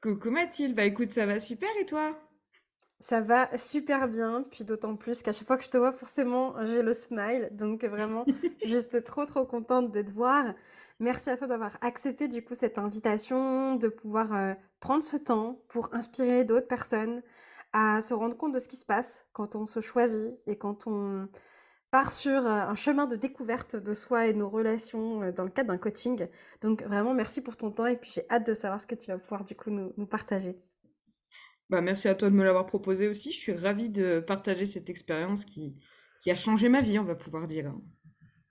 Coucou Mathilde, bah écoute, ça va super et toi? Ça va super bien, puis d'autant plus qu'à chaque fois que je te vois, forcément, j'ai le smile. Donc vraiment, juste trop trop contente de te voir. Merci à toi d'avoir accepté du coup cette invitation, de pouvoir euh, prendre ce temps pour inspirer d'autres personnes à se rendre compte de ce qui se passe quand on se choisit et quand on part sur euh, un chemin de découverte de soi et de nos relations euh, dans le cadre d'un coaching. Donc vraiment, merci pour ton temps et puis j'ai hâte de savoir ce que tu vas pouvoir du coup nous, partager. Bah, merci à toi de me l'avoir proposé aussi. Je suis ravie de partager cette expérience qui, qui a changé ma vie, on va pouvoir dire.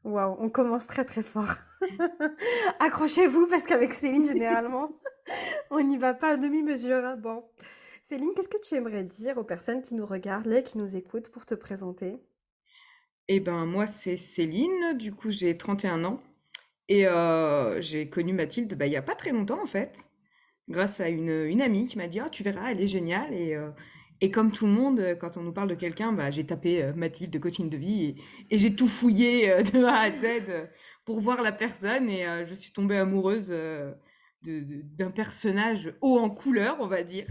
Waouh, on commence très très fort. Accrochez-vous parce qu'avec Céline, généralement, on n'y va pas à demi-mesure. Hein. Bon. Céline, qu'est-ce que tu aimerais dire aux personnes qui nous regardent, et qui nous écoutent pour te présenter? Eh ben, moi, c'est Céline, du coup, j'ai 31 ans. Et euh, j'ai connu Mathilde, bah, il y a pas très longtemps, en fait, grâce à une, une amie qui m'a dit: «Ah, tu verras, elle est géniale» et euh, et comme tout le monde, quand on nous parle de quelqu'un, bah, j'ai tapé, euh, Mathilde de coaching de vie. Et et j'ai tout fouillé, de A à Z, pour voir la personne. Et je suis tombée amoureuse, d'un personnage haut en couleur, on va dire.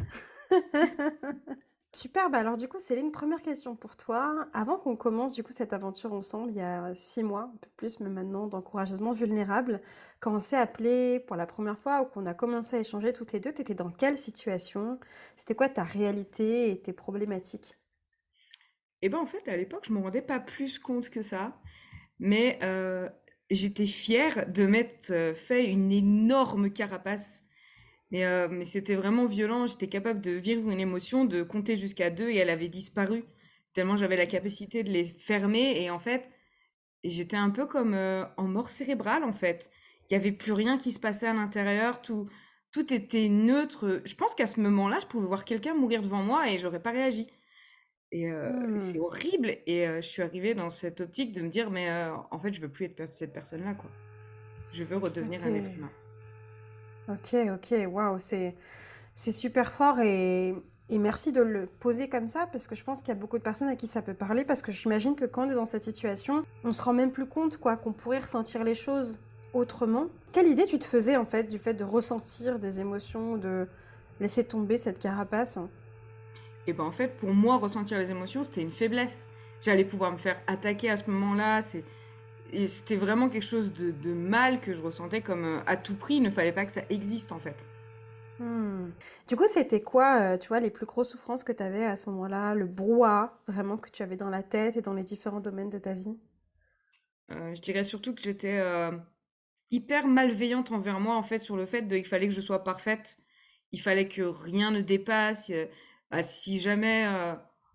Super, bah alors du coup, Céline, première question pour toi. Avant qu'on commence du coup cette aventure ensemble, il y a six mois, un peu plus, mais maintenant, d'encouragement vulnérable, quand on s'est appelé pour la première fois ou qu'on a commencé à échanger toutes les deux, tu étais dans quelle situation? C'était quoi ta réalité et tes problématiques? Et ben en fait, à l'époque, je me rendais pas plus compte que ça, mais euh, j'étais fière de m'être euh, fait une énorme carapace mais, euh, mais c'était vraiment violent. J'étais capable de vivre une émotion, de compter jusqu'à deux et elle avait disparu. Tellement j'avais la capacité de les fermer. Et en fait, j'étais un peu comme euh, en mort cérébrale, en fait. Il n'y avait plus rien qui se passait à l'intérieur. Tout, tout était neutre. Je pense qu'à ce moment-là, je pouvais voir quelqu'un mourir devant moi et j'aurais pas réagi. Et euh, c'est mmh. horrible. Et je suis arrivée dans cette optique de me dire, mais en fait, je veux plus être cette personne-là, quoi. Je veux redevenir un être humain. Ok, ok, waouh, c'est c'est super fort et, et merci de le poser comme ça parce que je pense qu'il y a beaucoup de personnes à qui ça peut parler parce que j'imagine que quand on est dans cette situation, on se rend même plus compte quoi qu'on pourrait ressentir les choses autrement. Quelle idée tu te faisais en fait du fait de ressentir des émotions, de laisser tomber cette carapace? Et ben en fait, pour moi, ressentir les émotions, c'était une faiblesse. J'allais pouvoir me faire attaquer à ce moment-là. C'est et c'était vraiment quelque chose de, mal que je ressentais comme euh, à tout prix, il ne fallait pas que ça existe en fait. Hmm. Du coup, c'était quoi, euh, tu vois, les plus grosses souffrances que tu avais à ce moment-là, le brouhaha vraiment que tu avais dans la tête et dans les différents domaines de ta vie? Euh, Je dirais surtout que j'étais hyper malveillante envers moi en fait sur le fait qu'il fallait que je sois parfaite, il fallait que rien ne dépasse. Bah, si jamais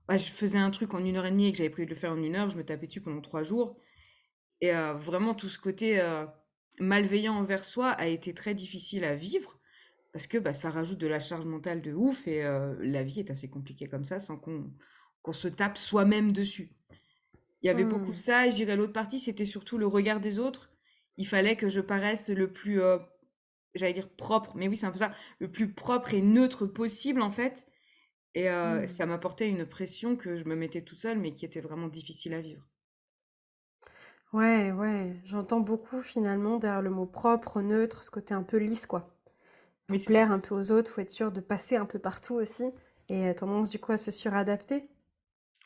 bah, je faisais un truc en une heure et demie et que j'avais prévu de le faire en une heure, je me tapais dessus pendant trois jours. Et euh, vraiment, tout ce côté euh, malveillant envers soi a été très difficile à vivre parce que bah, ça rajoute de la charge mentale de ouf et euh, la vie est assez compliquée comme ça sans qu'on qu'on se tape soi-même dessus. Il y avait beaucoup de mmh. ça, et je dirais l'autre partie, c'était surtout le regard des autres. Il fallait que je paraisse le plus, j'allais dire propre, mais oui, c'est un peu ça, le plus propre et neutre possible en fait. Et mmh. ça m'apportait une pression que je me mettais toute seule, mais qui était vraiment difficile à vivre. Ouais, ouais, j'entends beaucoup finalement derrière le mot propre, neutre, ce côté un peu lisse, quoi. Faut plaire un peu aux autres, faut être sûr de passer un peu partout aussi, et euh, tendance du coup à se suradapter.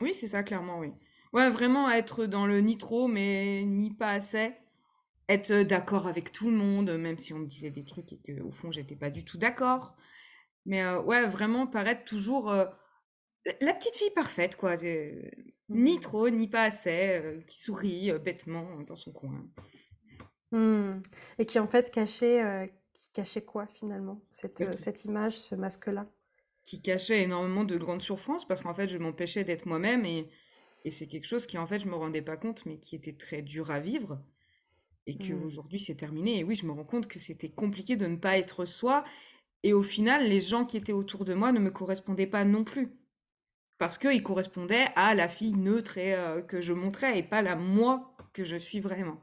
Oui, c'est ça, clairement, oui. Ouais, vraiment être dans le ni trop, mais ni pas assez. Être euh, d'accord avec tout le monde, même si on me disait des trucs et qu'au fond, j'étais pas du tout d'accord. Mais euh, ouais, vraiment paraître toujours la petite fille parfaite, quoi. Ni mmh. trop, ni pas assez, euh, qui sourit euh, bêtement dans son coin. Mmh. Et qui en fait cachait, euh, cachait quoi finalement cette, cette image, ce masque-là? Qui cachait énormément de grandes souffrances parce qu'en fait je m'empêchais d'être moi-même et, et c'est quelque chose qui en fait je me rendais pas compte mais qui était très dur à vivre et qu'aujourd'hui mmh. c'est terminé. Et oui, je me rends compte que c'était compliqué de ne pas être soi Et au final, les gens qui étaient autour de moi ne me correspondaient pas non plus. Parce qu'ils correspondaient à la fille neutre euh, que je montrais et pas la moi que je suis vraiment.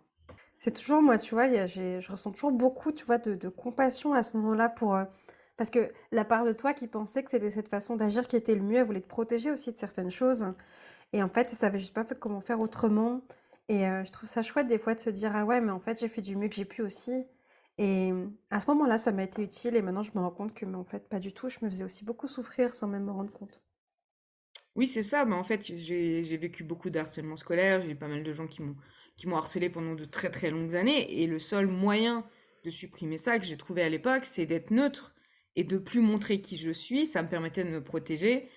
C'est toujours moi, tu vois, je ressens toujours beaucoup, tu vois, de, compassion à ce moment-là pour... Euh, parce que la part de toi qui pensait que c'était cette façon d'agir qui était le mieux, elle voulait te protéger aussi de certaines choses. Et en fait, elle savait juste pas comment faire autrement. Et euh, je trouve ça chouette des fois de se dire, ah ouais, mais en fait, j'ai fait du mieux que j'ai pu aussi. Et à ce moment-là, ça m'a été utile. Et maintenant, je me rends compte que, mais en fait, pas du tout. Je me faisais aussi beaucoup souffrir sans même me rendre compte. Oui, c'est ça. Mais en fait, j'ai vécu beaucoup d'harcèlement scolaire. J'ai eu pas mal de gens qui m'ont qui harcelé pendant de très très longues années. Et le seul moyen de supprimer ça que j'ai trouvé à l'époque, c'est d'être neutre et de plus montrer qui je suis. Ça me permettait de me protéger.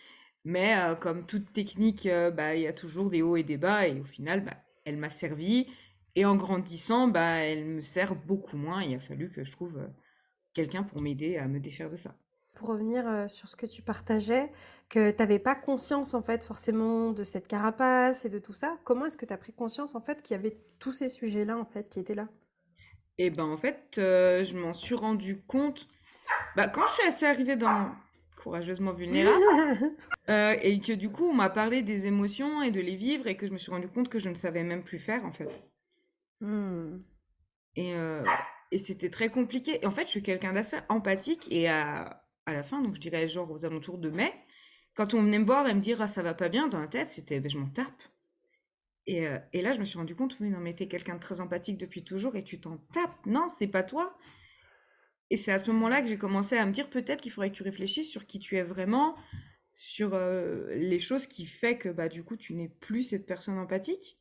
Mais euh, comme toute technique, euh, bah, il y a toujours des hauts et des bas. Et au final, bah, elle m'a servi. Et en grandissant, bah, elle me sert beaucoup moins. Il a fallu que je trouve euh, quelqu'un pour m'aider à me défaire de ça. Pour revenir euh, sur ce que tu partageais, que tu n'avais pas conscience en fait forcément de cette carapace et de tout ça, comment est-ce que tu as pris conscience en fait qu'il y avait tous ces sujets-là en fait qui étaient là? Eh ben en fait, euh, je m'en suis rendu compte bah, quand je suis assez arrivée dans courageusement vulnérable et que du coup on m'a parlé des émotions et de les vivre et que je me suis rendu compte que je ne savais même plus faire en fait. Mmh. Et, euh, et c'était très compliqué. Et en fait, je suis quelqu'un d'assez empathique. Et à, à, la fin, donc je dirais genre aux alentours de mai, quand on venait me voir et me dire ah, ça va pas bien dans la tête, c'était ben, je m'en tape. Et, euh, et, là, je me suis rendu compte, oui, non, mais t'es quelqu'un de très empathique depuis toujours et tu t'en tapes. Non, c'est pas toi. Et c'est à ce moment-là que j'ai commencé à me dire peut-être qu'il faudrait que tu réfléchisses sur qui tu es vraiment, sur euh, les choses qui fait que bah, du coup, tu n'es plus cette personne empathique.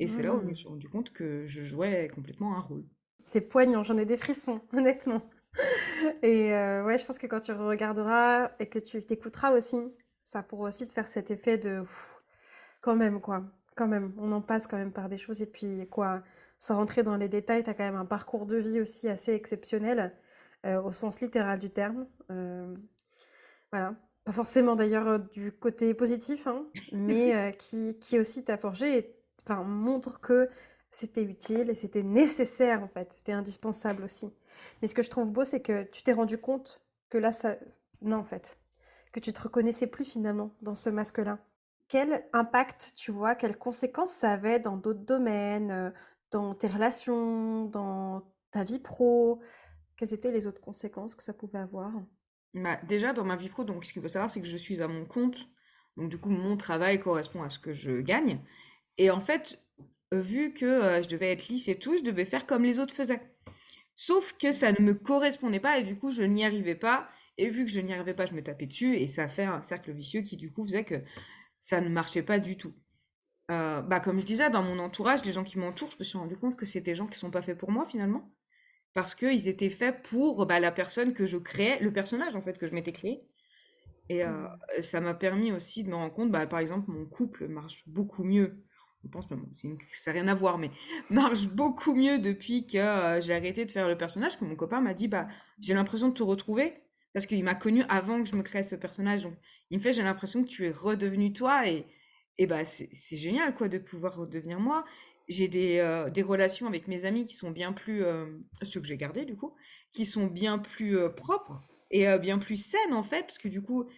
Et c'est là où je me mmh. suis rendu compte que je jouais complètement un rôle. C'est poignant, j'en ai des frissons, honnêtement. Et euh, ouais, je pense que quand tu regarderas et que tu t'écouteras aussi, ça pourra aussi te faire cet effet de quand même, quoi. Quand même, on en passe quand même par des choses. Et puis, quoi, sans rentrer dans les détails, tu as quand même un parcours de vie aussi assez exceptionnel, euh, au sens littéral du terme. Euh, voilà. Pas forcément d'ailleurs du côté positif, hein, mais qui, qui aussi t'a forgé et enfin, montre que c'était utile et c'était nécessaire en fait, c'était indispensable aussi. Mais ce que je trouve beau, c'est que tu t'es rendu compte que là, ça... Non en fait, que tu te reconnaissais plus finalement dans ce masque-là. Quel impact, tu vois, quelles conséquences ça avait dans d'autres domaines, euh, dans tes relations, dans ta vie pro? Quelles étaient les autres conséquences que ça pouvait avoir? Bah, Déjà, dans ma vie pro, donc, ce qu'il faut savoir, c'est que je suis à mon compte. Donc, du coup, mon travail correspond à ce que je gagne. Et en fait, vu que euh, je devais être lisse et tout, je devais faire comme les autres faisaient. Sauf que ça ne me correspondait pas et du coup, je n'y arrivais pas. Et vu que je n'y arrivais pas, je me tapais dessus et ça fait un cercle vicieux qui du coup faisait que ça ne marchait pas du tout. Euh, bah, comme je disais, dans mon entourage, les gens qui m'entourent, je me suis rendu compte que c'était des gens qui ne sont pas faits pour moi finalement. Parce qu'ils étaient faits pour bah, la personne que je créais, le personnage en fait que je m'étais créé. Et euh, mmh. ça m'a permis aussi de me rendre compte, bah, par exemple, mon couple marche beaucoup mieux je pense, même, ça n'a rien à voir, mais marche beaucoup mieux depuis que euh, j'ai arrêté de faire le personnage, que mon copain m'a dit, bah, j'ai l'impression de te retrouver, parce qu'il m'a connu avant que je me crée ce personnage. Donc, il me fait, j'ai l'impression que tu es redevenu toi, et, et bah, c'est génial, quoi, de pouvoir redevenir moi. J'ai des, euh, des, relations avec mes amis qui sont bien plus, euh, ceux que j'ai gardés, du coup, qui sont bien plus propres et bien plus saines, en fait, parce que du coup,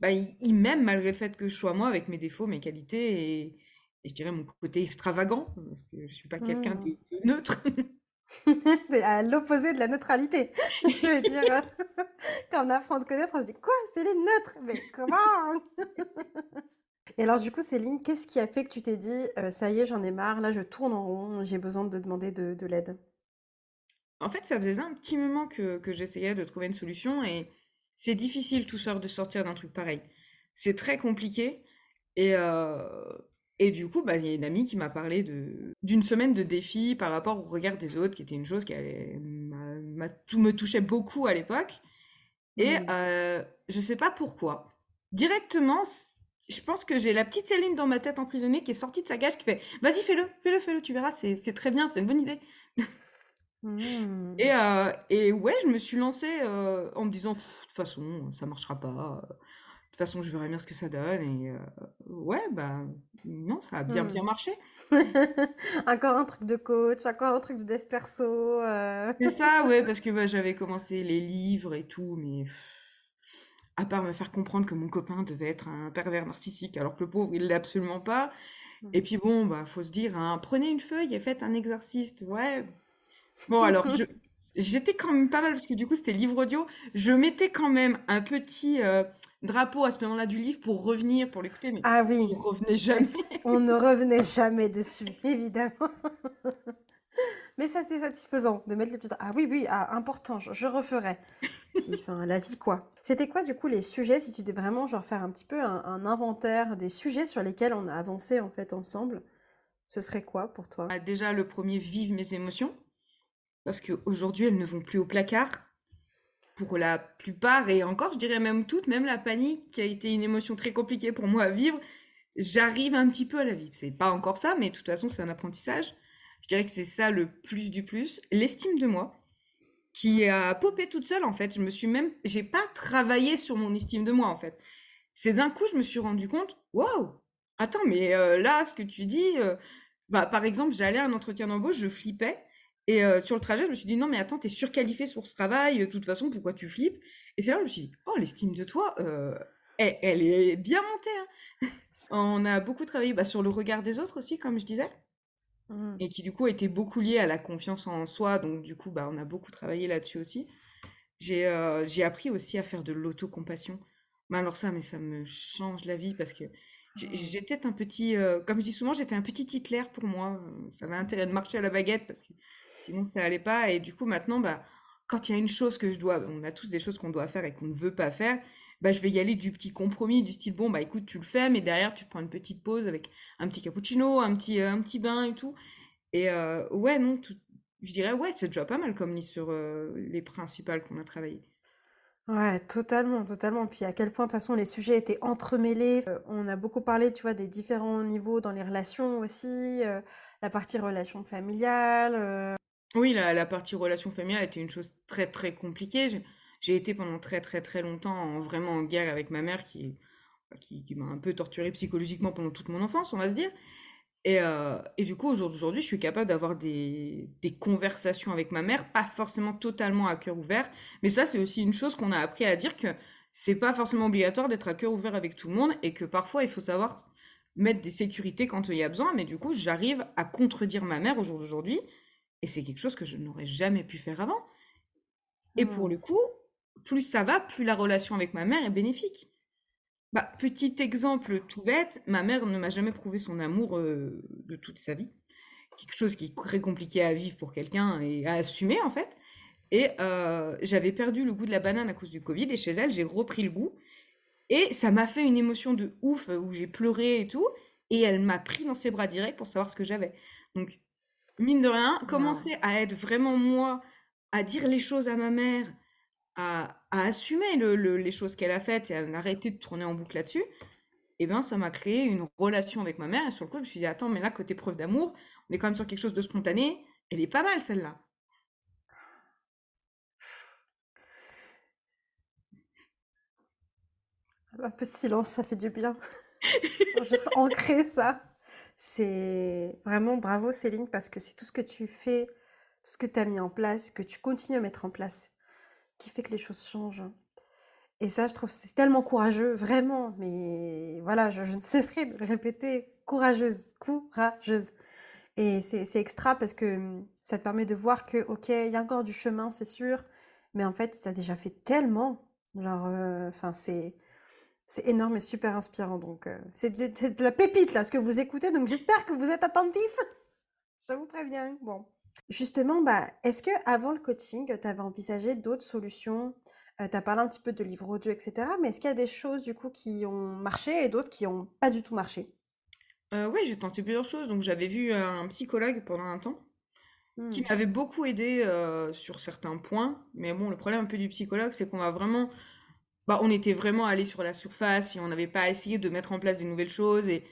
bah, ils m'aiment malgré le fait que je sois moi, avec mes défauts, mes qualités, je dirais mon côté extravagant, parce que je ne suis pas quelqu'un de, mmh. neutre. à l'opposé de la neutralité. je veux dire, quand on apprend à connaître, on se dit Quoi Céline neutre? Mais comment? Et alors, du coup, Céline, qu'est-ce qui a fait que tu t'es dit euh, Ça y est, j'en ai marre, là, je tourne en rond, j'ai besoin de demander de, de l'aide? En fait, ça faisait un petit moment que, que j'essayais de trouver une solution et c'est difficile tout seul de sortir d'un truc pareil. C'est très compliqué et, euh, et du coup, bah, il y a une amie qui m'a parlé d'une semaine de défis par rapport au regard des autres, qui était une chose qui tout me touchait beaucoup à l'époque. Et mmh. euh, je ne sais pas pourquoi. Directement, je pense que j'ai la petite Céline dans ma tête emprisonnée qui est sortie de sa cage qui fait Vas-y, fais-le, fais-le, fais-le, tu verras, c'est très bien, c'est une bonne idée. Mmh. Et, euh, et, ouais, je me suis lancée euh, en me disant De toute façon, ça marchera pas toute façon, je verrai bien ce que ça donne. Et euh, ouais, bah non, ça a bien, bien Hmm. marché. Encore un truc de coach, encore un truc de dev perso. euh. C'est ça, ouais, parce que bah, j'avais commencé les livres et tout, mais à part me faire comprendre que mon copain devait être un pervers narcissique, alors que le pauvre, il l'est absolument pas. Et puis bon, bah, faut se dire, hein, prenez une feuille et faites un exercice. Ouais. Bon, alors, je, j'étais quand même pas mal, parce que du coup, c'était livre audio. Je mettais quand même un petit euh, drapeau à ce moment-là du livre pour revenir, pour l'écouter, mais Ah oui, revenais jamais. est-ce- on ne revenait jamais dessus, évidemment. Mais ça, c'était satisfaisant de mettre le petit... Ah oui, oui, ah, important, je, je referai. Puis, enfin, la vie, quoi. C'était quoi, du coup, les sujets, si tu devais vraiment, genre, faire un petit peu un, un inventaire des sujets sur lesquels on a avancé, en fait, ensemble, ce serait quoi pour toi? Ah, Déjà, le premier, vive mes émotions, parce qu'aujourd'hui, elles ne vont plus au placard. Pour la plupart, et encore, je dirais même toutes, même la panique, qui a été une émotion très compliquée pour moi à vivre, j'arrive un petit peu à la vivre. C'est pas encore ça, mais de toute façon, c'est un apprentissage. Je dirais que c'est ça le plus du plus. L'estime de moi, qui a popé toute seule, en fait. Je me suis même, j'ai pas travaillé sur mon estime de moi, en fait. C'est d'un coup, je me suis rendu compte, waouh, attends, mais euh, là, ce que tu dis, euh, bah, par exemple, j'allais à un entretien d'embauche, je flippais. Et euh, sur le trajet, je me suis dit, non, mais attends, t'es surqualifié sur ce travail, de toute façon, pourquoi tu flippes? Et c'est là que je me suis dit, oh, l'estime de toi, euh, elle, elle est bien montée. hein. On a beaucoup travaillé bah, sur le regard des autres aussi, comme je disais, Hmm. et qui du coup été beaucoup lié à la confiance en soi. Donc, du coup, bah, on a beaucoup travaillé là-dessus aussi. J'ai euh, appris aussi à faire de l'autocompassion. Mais alors ça, mais ça me change la vie parce que j'étais un petit, euh, comme je dis souvent, j'étais un petit Hitler pour moi. Ça avait intérêt de marcher à la baguette parce que sinon ça allait pas. Et du coup, maintenant, bah, quand il y a une chose que je dois, on a tous des choses qu'on doit faire et qu'on ne veut pas faire, bah, je vais y aller du petit compromis, du style, bon, bah écoute, tu le fais, mais derrière, tu prends une petite pause avec un petit cappuccino, un petit, euh, un petit bain et tout. Et euh, ouais, non, je dirais, ouais, c'est déjà pas mal comme liste sur euh, les principales qu'on a travaillées. Ouais, totalement, totalement. Puis à quel point, de toute façon, les sujets étaient entremêlés. On a beaucoup parlé, tu vois, des différents niveaux dans les relations aussi, la partie relation familiale. Oui, la, partie relation familiale était une chose très très compliquée. J'ai été pendant très très très longtemps en- vraiment en guerre avec ma mère qui, qui, qui m'a un peu torturée psychologiquement pendant toute mon enfance, on va se dire. Et, euh, et du coup, au jour d'aujourd'hui, je suis capable d'avoir des, des conversations avec ma mère, pas forcément totalement à cœur ouvert, mais ça, c'est aussi une chose qu'on a appris à dire que c'est pas forcément obligatoire d'être à cœur ouvert avec tout le monde et que parfois il faut savoir mettre des sécurités quand il y a besoin. Mais du coup, j'arrive à contredire ma mère au jour d'aujourd'hui et c'est quelque chose que je n'aurais jamais pu faire avant. Et pour hmm. le coup, plus ça va, plus la relation avec ma mère est bénéfique. Bah, petit exemple tout bête, ma mère ne m'a jamais prouvé son amour euh, de toute sa vie. Quelque chose qui est très compliqué à vivre pour quelqu'un et à assumer en fait. Et euh, j'avais perdu le goût de la banane à cause du Covid et chez elle, j'ai repris le goût. Et ça m'a fait une émotion de ouf où j'ai pleuré et tout. Et elle m'a pris dans ses bras direct pour savoir ce que j'avais. Donc, mine de rien, commencer à être vraiment moi, à dire les choses à ma mère, à, à assumer le- le- les choses qu'elle a faites et à arrêter de tourner en boucle là-dessus, et ben ça m'a créé une relation avec ma mère. Et sur le coup, je me suis dit, attends, mais là, côté preuve d'amour, on est quand même sur quelque chose de spontané. Elle est pas mal, celle-là. Un peu de silence, ça fait du bien. Juste ancrer ça. C'est vraiment bravo Céline parce que c'est tout ce que tu fais, ce que tu as mis en place, que tu continues à mettre en place, qui fait que les choses changent. Et ça, je trouve, c'est tellement courageux, vraiment. Mais voilà, je, ne cesserai de le répéter. Courageuse, courageuse. Et c'est c'est extra parce que hum, ça te permet de voir que, ok, il y a encore du chemin, c'est sûr. Mais en fait, ça a déjà fait tellement. Genre, euh, enfin, c'est. C'est énorme et super inspirant. Donc, euh, c'est de, la pépite là, ce que vous écoutez. Donc, j'espère que vous êtes attentifs. Je vous préviens. Bon. Justement, bah, est-ce que avant le coaching, tu avais envisagé d'autres solutions? tu as parlé un petit peu de livres audio, etc. Mais est-ce qu'il y a des choses du coup qui ont marché et d'autres qui n'ont pas du tout marché? Euh, ouais, j'ai tenté plusieurs choses. Donc, j'avais vu un psychologue pendant un temps qui Hmm. m'avait beaucoup aidé euh, sur certains points. Mais bon, le problème un peu du psychologue, c'est qu'on va vraiment bah, on était vraiment allé sur la surface et on n'avait pas essayé de mettre en place des nouvelles choses. Et,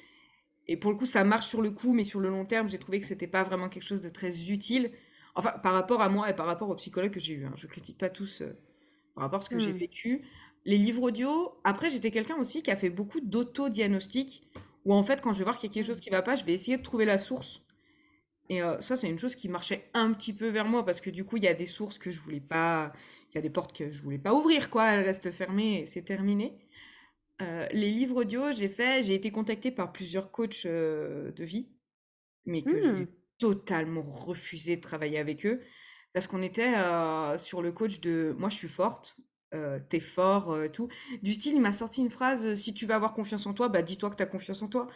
et pour le coup, ça marche sur le coup, mais sur le long terme, j'ai trouvé que c'était pas vraiment quelque chose de très utile. Enfin, par rapport à moi et par rapport aux psychologues que j'ai eu. Hein. Je critique pas tous euh, par rapport à ce que j'ai Hmm. vécu. les livres audio. Après, j'étais quelqu'un aussi qui a fait beaucoup d'auto-diagnostic, où en fait, quand je vais voir qu'il y a quelque chose qui va pas, je vais essayer de trouver la source. Et euh, ça, c'est une chose qui marchait un petit peu vers moi, parce que du coup, il y a des sources que je voulais pas, il y a des portes que je voulais pas ouvrir, quoi. Elles restent fermées c'est terminé. Euh, les livres audio, j'ai fait, j'ai été contactée par plusieurs coachs euh, de vie, mais que j'ai Hmm. totalement refusé de travailler avec eux parce qu'on était sur le coach de moi je suis forte, t'es fort, tout. Du style, il m'a sorti une phrase si tu veux avoir confiance en toi, bah dis-toi que t'as confiance en toi.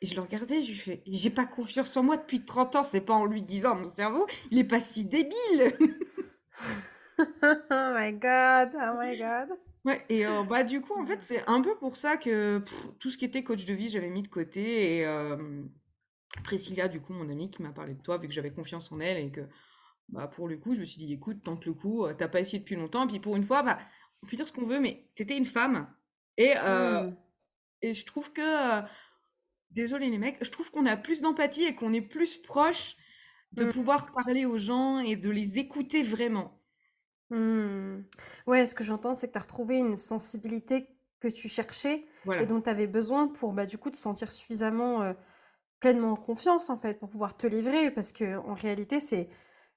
Et je le regardais, je lui fais j'ai pas confiance en moi depuis 30 ans, c'est pas en lui disant mon cerveau, il est pas si débile. Oh my God, oh my God. Ouais, et euh, bah du coup en fait c'est un peu pour ça que pff, tout ce qui était coach de vie j'avais mis de côté et euh, Priscilla du coup mon amie qui m'a parlé de toi vu que j'avais confiance en elle et que bah pour le coup je me suis dit écoute tente le coup euh, t'as pas essayé depuis longtemps puis pour une fois bah on peut dire ce qu'on veut mais t'étais une femme et euh, Hmm. et je trouve que désolé les mecs je trouve qu'on a plus d'empathie et qu'on est plus proche de Hmm. pouvoir parler aux gens et de les écouter vraiment. Hmm. Ouais, ce que j'entends, c'est que tu as retrouvé une sensibilité que tu cherchais et dont tu avais besoin pour bah, du coup te sentir suffisamment euh, pleinement en confiance en fait pour pouvoir te livrer. Parce que en réalité c'est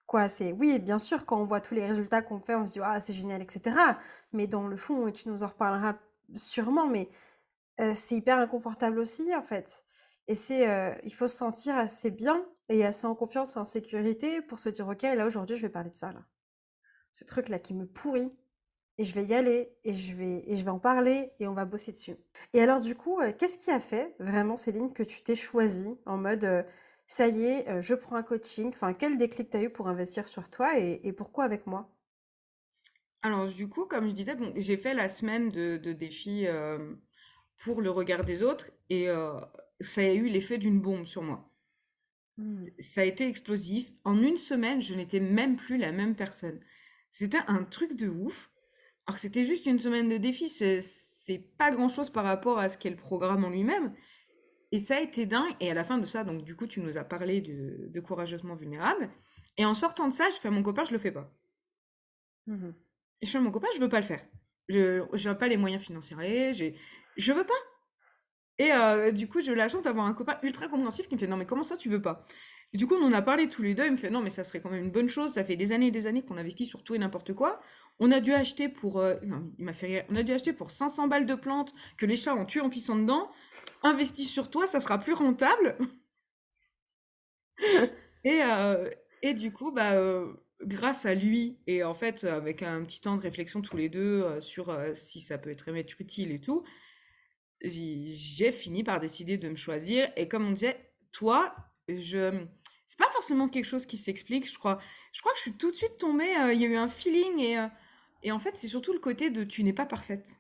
quoi? C'est oui bien sûr quand on voit tous les résultats qu'on fait on se dit ah c'est génial etc mais dans le fond et tu nous en reparleras sûrement mais euh, c'est hyper inconfortable aussi en fait et c'est euh, il faut se sentir assez bien et assez en confiance et en sécurité pour se dire ok là aujourd'hui je vais parler de ça là ce truc là qui me pourrit et je vais y aller et je vais et je vais en parler et on va bosser dessus. Et alors du coup, euh, qu'est-ce qui a fait vraiment Céline que tu t'es choisie en mode euh, ça y est, je prends un coaching, enfin quel déclic t'as eu pour investir sur toi et, pourquoi avec moi? Alors, du coup, comme je disais, bon, j'ai fait la semaine de, de défi pour le regard des autres et ça a eu l'effet d'une bombe sur moi. Hmm. Ça a été explosif. En une semaine, je n'étais même plus la même personne. C'était un truc de ouf. Alors que c'était juste une semaine de défi, c'est pas grand-chose par rapport à ce qu'est le programme en lui-même. Et ça a été dingue. Et à la fin de ça, donc du coup, tu nous as parlé de, de courageusement vulnérable. Et en sortant de ça, je fais à mon copain, je le fais pas. Et je fais à mon copain, je veux pas le faire. Je n'ai pas les moyens financiers, je veux pas. Et euh, du coup, j'ai eu la chance d'avoir un copain ultra compréhensif qui me fait non mais comment ça tu veux pas? Et du coup, on en a parlé tous les deux. Il me fait non mais ça serait quand même une bonne chose. Ça fait des années et des années qu'on investit sur tout et n'importe quoi. On a dû acheter pour, euh, non, il m'a fait rire. On a dû acheter pour 500 balles de plantes que les chats ont tué en pissant dedans. Investis sur toi, ça sera plus rentable. Et, euh, et du coup, bah, grâce à lui, et en fait, avec un petit temps de réflexion tous les deux euh, sur euh, si ça peut être être utile et tout, j'ai fini par décider de me choisir. Et comme on disait, toi, je... c'est pas forcément quelque chose qui s'explique, je crois. Je crois que je suis tout de suite tombée, euh, il y a eu un feeling, et, euh, et en fait, c'est surtout le côté de tu n'es pas parfaite.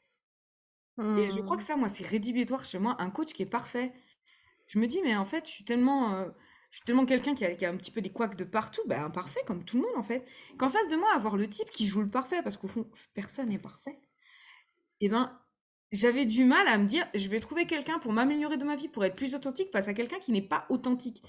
Et je crois que Hmm. ça, moi, c'est rédhibitoire chez moi, un coach qui est parfait. Je me dis, mais en fait, je suis tellement, euh, je suis tellement quelqu'un qui a, qui a un petit peu des couacs de partout, bah, imparfait, comme tout le monde, en fait. Qu'en face de moi, avoir le type qui joue le parfait, parce qu'au fond, personne n'est parfait, et ben, j'avais du mal à me dire, je vais trouver quelqu'un pour m'améliorer de ma vie, pour être plus authentique face à quelqu'un qui n'est pas authentique.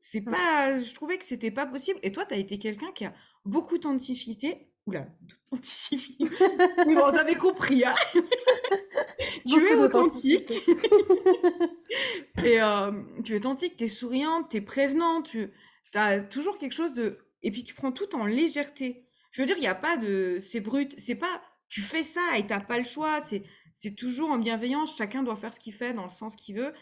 C'est pas, je trouvais que c'était pas possible. Et toi, tu as été quelqu'un qui a beaucoup d'authenticité. Oula, d'authenticité. Oui, bon, vous avez compris, hein. Tu es authentique. Et euh, tu es authentique, tu es souriante, tu es prévenante, tu as toujours quelque chose de... Et puis tu prends tout en légèreté. Je veux dire, il n'y a pas de... C'est brut, c'est pas... Tu fais ça et t'as pas le choix. C'est c'est toujours en bienveillance. Chacun doit faire ce qu'il fait dans le sens qu'il veut.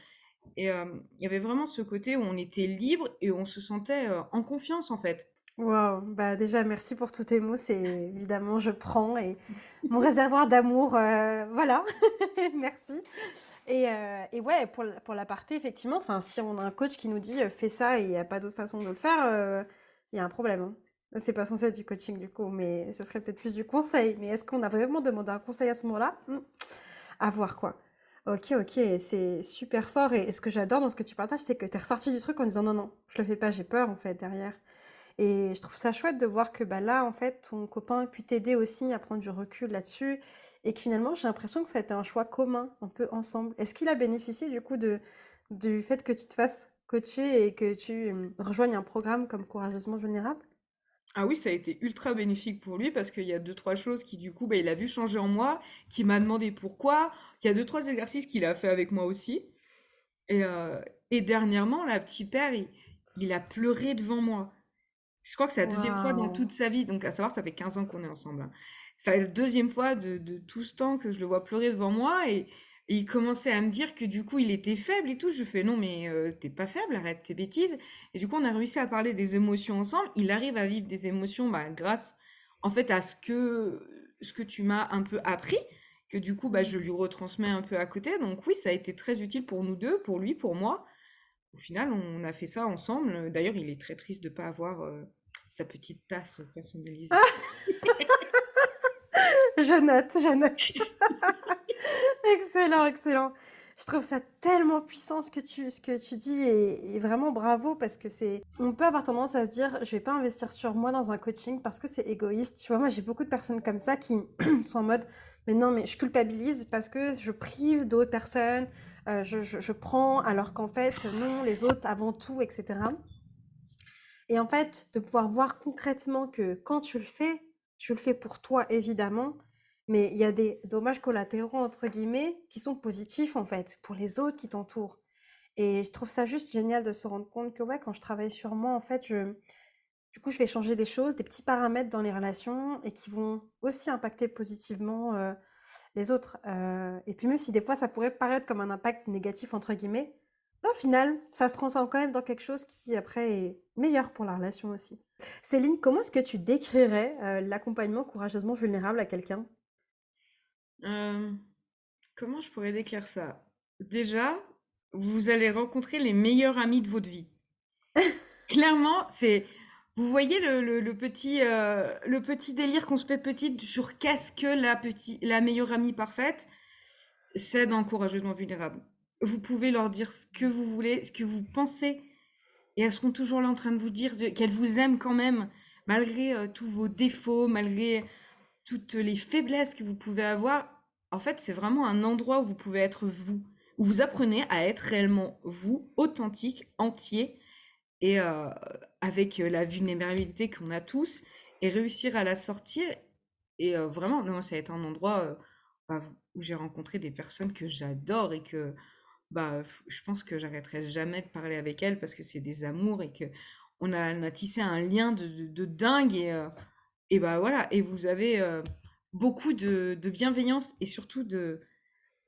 Et euh, il y avait vraiment ce côté où on était libre et on se sentait euh, en confiance, en fait. Wow, bah déjà merci pour tous tes mots, c'est évidemment je prends et mon réservoir d'amour, euh, voilà, merci. Et, et ouais, pour, la- pour l'aparté, effectivement, enfin si on a un coach qui nous dit fais ça et il n'y a pas d'autre façon de le faire, il y a un problème. hein. C'est pas censé être du coaching du coup, mais ce serait peut-être plus du conseil. Mais est-ce qu'on a vraiment demandé un conseil à ce moment-là? Hmm, À voir quoi. Ok, ok, c'est super fort. Et ce que j'adore dans ce que tu partages, c'est que tu es ressorti du truc en disant non, non, je le fais pas, j'ai peur en fait derrière. Et je trouve ça chouette de voir que bah, là, en fait, ton copain a pu t'aider aussi à prendre du recul là-dessus. Et que finalement, j'ai l'impression que ça a été un choix commun, un peu ensemble. Est-ce qu'il a bénéficié du coup de, du fait que tu te fasses coacher et que tu euh, rejoignes un programme comme Courageusement Vulnérable? Ah oui, ça a été ultra bénéfique pour lui parce qu'il y a deux, trois choses qui, du coup, bah, il a vu changer en moi, qui m'a demandé pourquoi. Il y a deux, trois exercices qu'il a fait avec moi aussi. Et, euh, et dernièrement, là, petit père, il, il a pleuré devant moi. Je crois que c'est la deuxième fois dans toute sa vie. Donc, à savoir, ça fait 15 ans qu'on est ensemble. hein. C'est la deuxième fois de, de tout ce temps que je le vois pleurer devant moi. Et, et il commençait à me dire que du coup, il était faible et tout. Je fais non, mais euh, t'es pas faible, arrête tes bêtises. Et du coup, on a réussi à parler des émotions ensemble. Il arrive à vivre des émotions bah, grâce, en fait, à ce que, ce que tu m'as un peu appris. Que du coup, bah, je lui retransmets un peu à côté. Donc, oui, ça a été très utile pour nous deux, pour lui, pour moi. Au final, on a fait ça ensemble. D'ailleurs, il est très triste de ne pas avoir euh, sa petite tasse personnalisée. Je note, je note. Excellent, excellent. Je trouve ça tellement puissant ce que tu, ce que tu dis et, vraiment bravo parce que c'est, on peut avoir tendance à se dire, je vais pas investir sur moi dans un coaching parce que c'est égoïste. Tu vois, moi j'ai beaucoup de personnes comme ça qui sont en mode, mais non, mais je culpabilise parce que je prive d'autres personnes, euh, je, je, je prends alors qu'en fait, non, les autres avant tout, etc. Et en fait, de pouvoir voir concrètement que quand tu le fais, tu le fais pour toi, évidemment, mais il y a des dommages collatéraux, entre guillemets, qui sont positifs, en fait, pour les autres qui t'entourent. Et je trouve ça juste génial de se rendre compte que, ouais, quand je travaille sur moi, en fait, du coup, je vais changer des choses, des petits paramètres dans les relations et qui vont aussi impacter positivement euh, les autres. Euh, et puis même si des fois ça pourrait paraître comme un impact négatif, entre guillemets, au final, ça se transforme quand même dans quelque chose qui après est meilleur pour la relation aussi. Céline, comment est-ce que tu décrirais euh, l'accompagnement courageusement vulnérable à quelqu'un? Euh, comment je pourrais décrire ça? Déjà, vous allez rencontrer les meilleurs amis de votre vie. Clairement, c'est vous voyez le, le- le petit, euh, le petit délire qu'on se fait petite sur qu'est-ce que la, petit, la meilleure amie parfaite? C'est dans Courageusement Vulnérable. Vous pouvez leur dire ce que vous voulez, ce que vous pensez, et elles seront toujours là en train de vous dire qu'elles vous aiment quand même, malgré euh, tous vos défauts, malgré toutes les faiblesses que vous pouvez avoir. En fait, c'est vraiment un endroit où vous pouvez être vous, où vous apprenez à être réellement vous, authentique, entier, et euh, avec euh, la vulnérabilité qu'on a tous, et réussir à la sortir. Et euh, vraiment, non, ça a été un endroit bah, où j'ai rencontré des personnes que j'adore et que bah, je pense que j'arrêterai jamais de parler avec elles parce que c'est des amours et que on a, tissé un lien de, dingue et bah voilà. Et vous avez euh, beaucoup de, de bienveillance et surtout de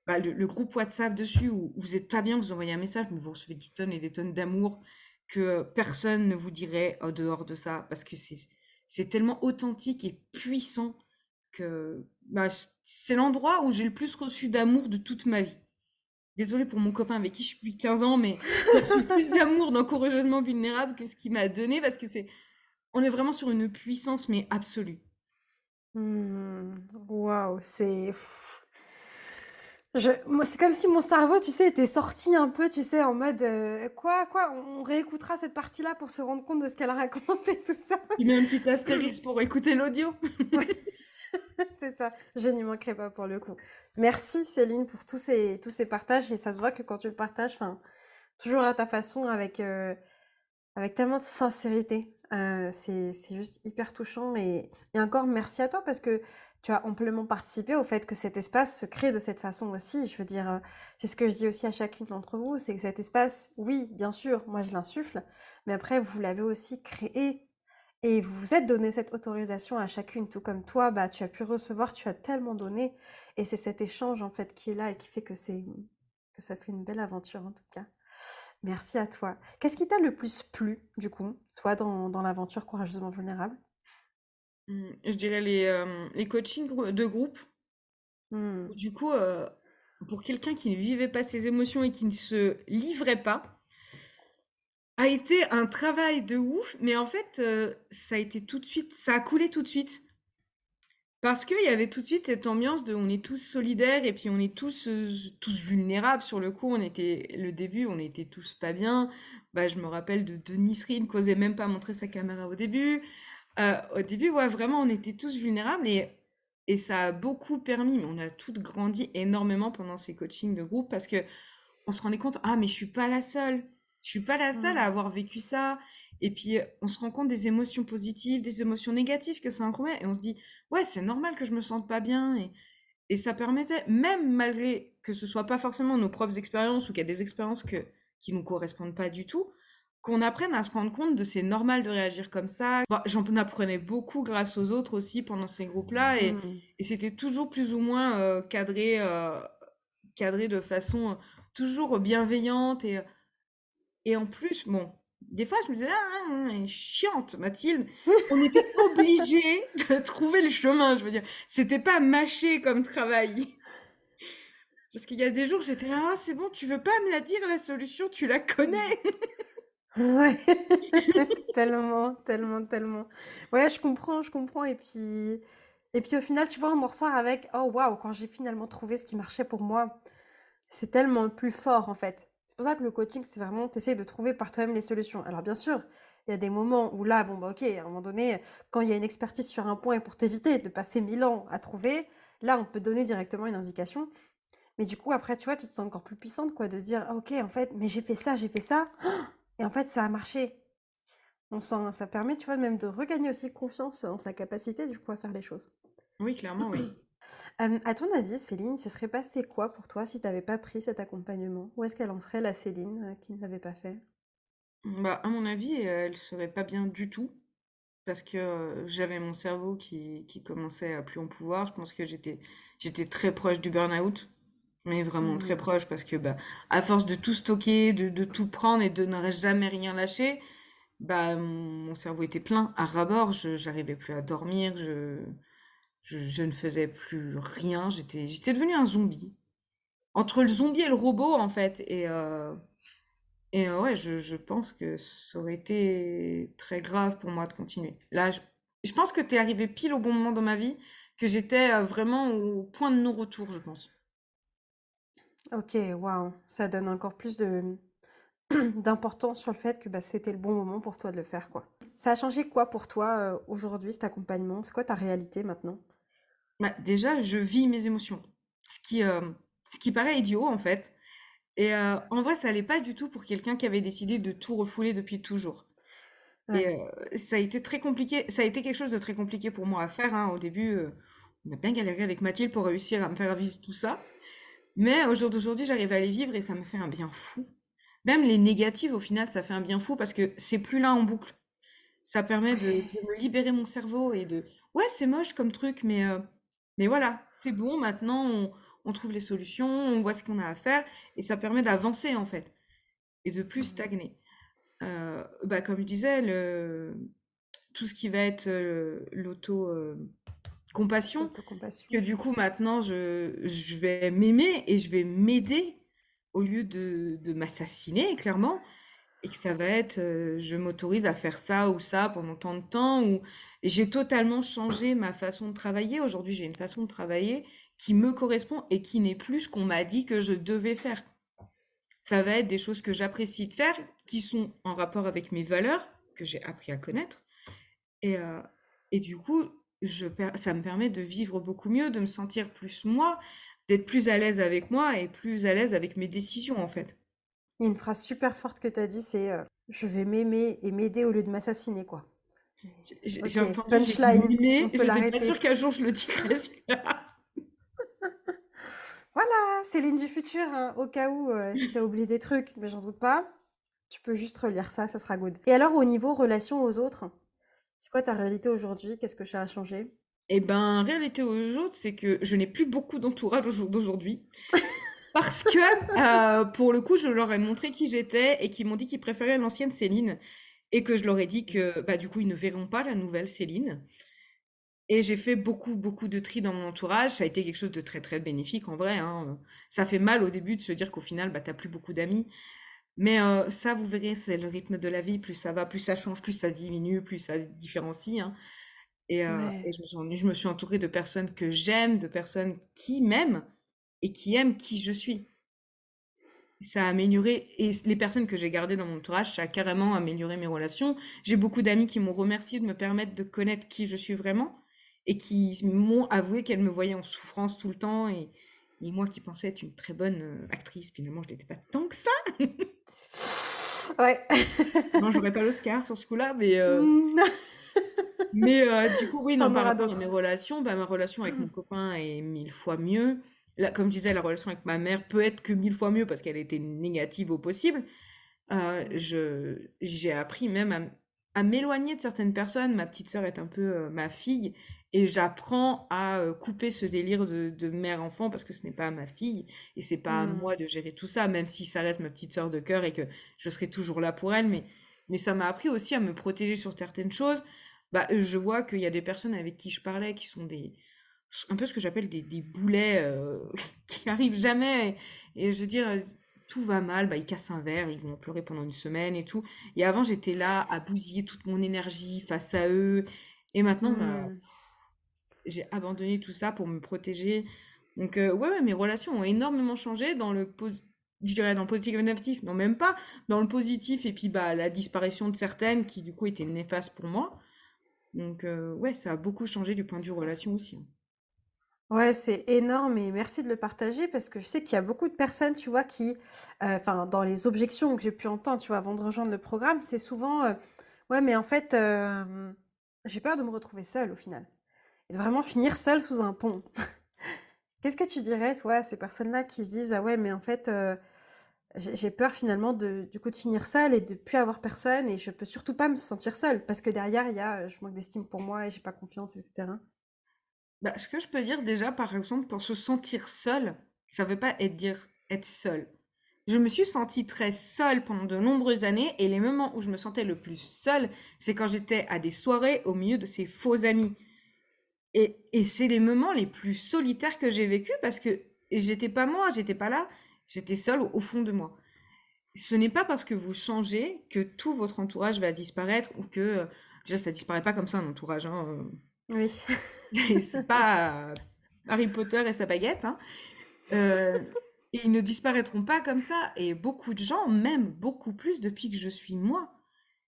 bah, le, le groupe WhatsApp dessus où, vous êtes pas bien, vous envoyez un message, mais vous recevez des tonnes et des tonnes d'amour que personne ne vous dirait en dehors de ça parce que c'est c'est tellement authentique et puissant que bah, c'est l'endroit où j'ai le plus reçu d'amour de toute ma vie. Désolée pour mon copain avec qui je suis depuis 15 ans, mais j'ai reçu plus d'amour dans Courageusement Vulnérable que ce qu'il m'a donné parce que c'est, on est vraiment sur une puissance mais absolue. Hmm, Waouh, c'est... Je... Moi, c'est comme si mon cerveau, tu sais, était sorti un peu, tu sais, en mode euh, quoi, quoi, on réécoutera cette partie-là pour se rendre compte de ce qu'elle raconte et tout ça. Il met un petit astérisque pour écouter l'audio. Ouais, c'est ça, je n'y manquerai pas pour le coup. Merci Céline pour tous ces, tous ces partages et ça se voit que quand tu le partages, enfin, toujours à ta façon, avec, euh, avec tellement de sincérité. Euh, c'est, juste hyper touchant et, et encore merci à toi parce que tu as amplement participé au fait que cet espace se crée de cette façon aussi. Je veux dire, euh, c'est ce que je dis aussi à chacune d'entre vous, c'est que cet espace, oui, bien sûr, moi je l'insuffle, mais après vous l'avez aussi créé et vous vous êtes donné cette autorisation à chacune, tout comme toi, bah, tu as pu recevoir, tu as tellement donné. Et c'est cet échange, en fait, qui est là et qui fait que c'est, que ça fait une belle aventure, en tout cas. Merci à toi. Qu'est-ce qui t'a le plus plu, du coup, toi, dans, dans l'aventure Courageusement Vulnérable? Hum, Je dirais les, euh, les coachings de groupe. Hmm. Du coup, euh, pour quelqu'un qui ne vivait pas ses émotions et qui ne se livrait pas, a été un travail de ouf, mais en fait, euh, ça a été tout de suite, ça a coulé tout de suite. Parce qu'il y avait tout de suite cette ambiance de on est tous solidaires et puis on est tous, euh, tous vulnérables sur le coup. On était, le début, on était tous pas bien. Bah, je me rappelle de, de Nisrine qui osait même pas montrer sa caméra au début. Euh, au début, ouais, vraiment, on était tous vulnérables et, et ça a beaucoup permis, mais on a toutes grandi énormément pendant ces coachings de groupe parce que on se rendait compte, ah, mais je suis pas la seule. Je suis pas la seule à avoir vécu ça. Et puis, on se rend compte des émotions positives, des émotions négatives que ça inclut. Et on se dit, ouais, c'est normal que je me sente pas bien. Et, et ça permettait, même malgré que ce soit pas forcément nos propres expériences ou qu'il y a des expériences que, qui nous correspondent pas du tout, qu'on apprenne à se rendre compte de c'est normal de réagir comme ça. J'en apprenais beaucoup grâce aux autres aussi pendant ces groupes-là et, mmh. et c'était toujours plus ou moins euh, cadré, euh, cadré de façon toujours bienveillante et, et en plus, bon, des fois je me disais, ah, ah, ah chiante Mathilde, on était obligé de trouver le chemin, je veux dire, c'était pas mâché comme travail. Parce qu'il y a des jours, j'étais là, ah, c'est bon, tu veux pas me la dire, la solution, tu la connais. Ouais, tellement, tellement, tellement. Ouais, je comprends, je comprends. Et puis, et puis au final, tu vois, on en ressort avec, oh waouh, quand j'ai finalement trouvé ce qui marchait pour moi, c'est tellement plus fort en fait. Pour ça que le coaching, c'est vraiment, tu essaies de trouver par toi-même les solutions. Alors bien sûr, il y a des moments où là, bon, bah ok, à un moment donné, quand il y a une expertise sur un point et pour t'éviter de passer mille ans à trouver, là, on peut donner directement une indication. Mais du coup, après, tu vois, tu te sens encore plus puissante, quoi, de dire, ah, ok, en fait, mais j'ai fait ça, j'ai fait ça. Et en fait, ça a marché. On sent, ça permet, tu vois, même de regagner aussi confiance en sa capacité, du coup, à faire les choses. Oui, clairement, oui. À ton avis, Céline, ce serait passé quoi pour toi si tu n'avais pas pris cet accompagnement? Où est-ce qu'elle en serait, la Céline, euh, qui ne l'avait pas fait? Bah, À mon avis, elle serait pas bien du tout. Parce que euh, j'avais mon cerveau qui, qui, commençait à plus en pouvoir. Je pense que j'étais, j'étais très proche du burn-out mais vraiment très mmh. proche parce que bah, à force de tout stocker, de, de tout prendre et de ne jamais rien lâcher, bah, mon cerveau était plein à rabord, je j'arrivais plus à dormir, je, je, ne faisais plus rien, j'étais j'étais devenu un zombie. Entre le zombie et le robot en fait et euh, et ouais, je, je, pense que ça aurait été très grave pour moi de continuer. Là, je, je pense que tu es arrivé pile au bon moment dans ma vie, que j'étais euh, vraiment au point de non-retour, je pense. OK, waouh, ça donne encore plus de d'importance sur le fait que, bah, c'était le bon moment pour toi de le faire, quoi. Ça a changé quoi pour toi, euh, aujourd'hui, cet accompagnement? C'est quoi ta réalité maintenant? Bah, déjà, je vis mes émotions. Ce qui, euh, ce qui paraît idiot, en fait. Et euh, en vrai, ça allait pas du tout pour quelqu'un qui avait décidé de tout refouler depuis toujours. Et ça a été très compliqué. Ça a été quelque chose de très compliqué pour moi à faire, hein. Au début, on a bien galéré avec Mathilde pour réussir à me faire vivre tout ça. Mais au jour d'aujourd'hui, j'arrive à les vivre et ça me fait un bien fou. Même les négatives, au final, ça fait un bien fou parce que c'est plus là en boucle. Ça permet de, me libérer mon cerveau et de ouais, c'est moche comme truc, mais, mais voilà, c'est bon, maintenant on, trouve les solutions, on voit ce qu'on a à faire et ça permet d'avancer en fait et de plus mmh. stagner. Euh, bah, comme je disais, le, tout ce qui va être euh, l'auto compassion, que du coup maintenant je, je vais m'aimer et je vais m'aider au lieu de, de m'assassiner clairement et que ça va être euh, je m'autorise à faire ça ou ça pendant tant de temps ou j'ai totalement changé ma façon de travailler aujourd'hui j'ai une façon de travailler qui me correspond et qui n'est plus ce qu'on m'a dit que je devais faire ça va être des choses que j'apprécie de faire qui sont en rapport avec mes valeurs que j'ai appris à connaître et, euh, et du coup je, ça me permet de vivre beaucoup mieux, de me sentir plus moi, d'être plus à l'aise avec moi et plus à l'aise avec mes décisions en fait. Une phrase super forte que tu as dit, c'est euh, je vais m'aimer et m'aider au lieu de m'assassiner quoi. J'ai okay. punchline, on peut l'arrêter. pas sûre qu'un jour je le dirai. voilà, Céline du futur, hein, au cas où euh, si tu as oublié des trucs, mais j'en doute pas. Tu peux juste relire ça, ça sera good. Et alors au niveau relation aux autres, c'est quoi ta réalité aujourd'hui? Qu'est-ce que ça a changé? Eh ben, réalité aux autres, c'est que je n'ai plus beaucoup d'entourage au jour d'aujourd'hui. Parce que, euh, pour le coup, je leur ai montré qui j'étais et qu'ils m'ont dit qu'ils préféraient l'ancienne Céline. Et que je leur ai dit que, bah, du coup, ils ne verront pas la nouvelle Céline. Et j'ai fait beaucoup, beaucoup de tri dans mon entourage. Ça a été quelque chose de très, très bénéfique en vrai. Hein. Ça fait mal au début de se dire qu'au final, bah, tu n'as plus beaucoup d'amis. Mais euh, ça, vous verrez, c'est le rythme de la vie. Plus ça va, plus ça change, plus ça diminue, plus ça différencie. Hein. Et, euh, je, me suis, entourée de personnes que j'aime, de personnes qui m'aiment et qui aiment qui je suis. Ça a amélioré, et les personnes que j'ai gardées dans mon entourage, ça a carrément amélioré mes relations. J'ai beaucoup d'amis qui m'ont remercié de me permettre de connaître qui je suis vraiment et qui m'ont avoué qu'elles me voyaient en souffrance tout le temps. Et, et moi qui pensais être une très bonne euh, actrice, finalement, je n'étais pas tant que ça. Ouais. Non, j'aurais pas l'Oscar sur ce coup-là, mais euh, Mmh. mais euh, du coup, oui, non, par rapport à mes relations, bah, ma relation avec mon copain est mille fois mieux. Là, comme je disais, la relation avec ma mère peut être que mille fois mieux parce qu'elle était négative au possible. Euh, je, j'ai appris même à, m'éloigner de certaines personnes. Ma petite sœur est un peu euh, ma fille et j'apprends à euh, couper ce délire de, de mère-enfant parce que ce n'est pas ma fille et c'est pas à Mmh. moi de gérer tout ça, même si ça reste ma petite sœur de cœur et que je serai toujours là pour elle. Mais, mais ça m'a appris aussi à me protéger sur certaines choses. Bah, je vois qu'il y a des personnes avec qui je parlais qui sont des, un peu ce que j'appelle des, des boulets euh, qui arrivent jamais. Et, et je veux dire, euh, tout va mal, bah, ils cassent un verre, ils vont pleurer pendant une semaine et tout. Et avant, j'étais là à bousiller toute mon énergie face à eux. Et maintenant, bah, Mmh. j'ai abandonné tout ça pour me protéger. Donc, euh, ouais, ouais, mes relations ont énormément changé dans le pos- je dirais dans le positif et le négatif, non, même pas. Dans le positif, et puis bah, la disparition de certaines qui, du coup, étaient néfastes pour moi. Donc, euh, ouais, ça a beaucoup changé du point de vue relation aussi. Ouais, c'est énorme et merci de le partager parce que je sais qu'il y a beaucoup de personnes, tu vois, qui, euh, enfin, dans les objections que j'ai pu entendre, tu vois, avant de rejoindre le programme, c'est souvent, euh, ouais, mais en fait, euh, j'ai peur de me retrouver seule au final et de vraiment finir seule sous un pont. Qu'est-ce que tu dirais, toi, à ces personnes-là qui se disent, ah ouais, mais en fait, j'ai peur finalement de, du coup, de finir seule et de plus avoir personne et je peux surtout pas me sentir seule parce que derrière, il y a, je manque d'estime pour moi et j'ai pas confiance, etc. Bah, ce que je peux dire déjà, par exemple, pour se sentir seul, ça veut pas être dire être seul. Je me suis sentie très seule pendant de nombreuses années et les moments où je me sentais le plus seule, c'est quand j'étais à des soirées au milieu de ces faux amis. Et, et c'est les moments les plus solitaires que j'ai vécus parce que j'étais pas moi, j'étais pas là, j'étais seule au, au fond de moi. Ce n'est pas parce que vous changez que tout votre entourage va disparaître ou que, euh, déjà, ça disparaît pas comme ça un entourage, hein, euh, Oui. c'est pas euh, Harry Potter et sa baguette, hein. Euh, et ils ne disparaîtront pas comme ça. Et beaucoup de gens m'aiment beaucoup plus depuis que je suis moi.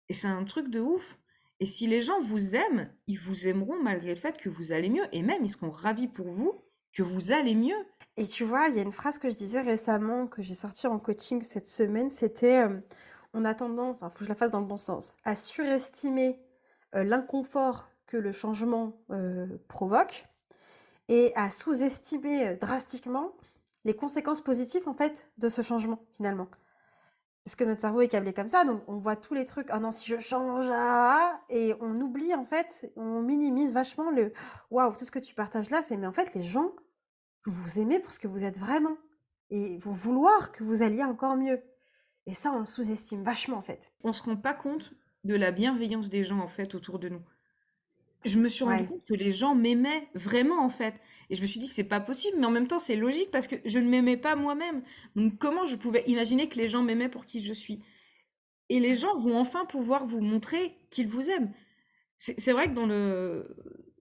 Et c'est un truc de ouf. Et si les gens vous aiment, ils vous aimeront malgré le fait que vous allez mieux. Et même, ils seront ravis pour vous que vous allez mieux. Et tu vois, il y a une phrase que je disais récemment, que j'ai sortie en coaching cette semaine, c'était euh, on a tendance, il faut que je la fasse dans le bon sens, à surestimer euh, l'inconfort que le changement euh, provoque et à sous-estimer euh, drastiquement les conséquences positives en fait de ce changement finalement. Parce que notre cerveau est câblé comme ça, donc on voit tous les trucs, ah non, si je change, ah, ah et on oublie en fait, on minimise vachement le waouh, tout ce que tu partages là, c'est mais en fait les gens vous vous aimez pour ce que vous êtes vraiment et vous vouloir que vous alliez encore mieux. Et ça, on le sous-estime vachement en fait. On se rend pas compte de la bienveillance des gens, en fait, autour de nous. Je me suis rendu Ouais. compte que les gens m'aimaient vraiment, en fait. Et je me suis dit, c'est pas possible, mais en même temps, c'est logique parce que je ne m'aimais pas moi-même. Donc, comment je pouvais imaginer que les gens m'aimaient pour qui je suis? Et les gens vont enfin pouvoir vous montrer qu'ils vous aiment. C'est c'est vrai que dans le,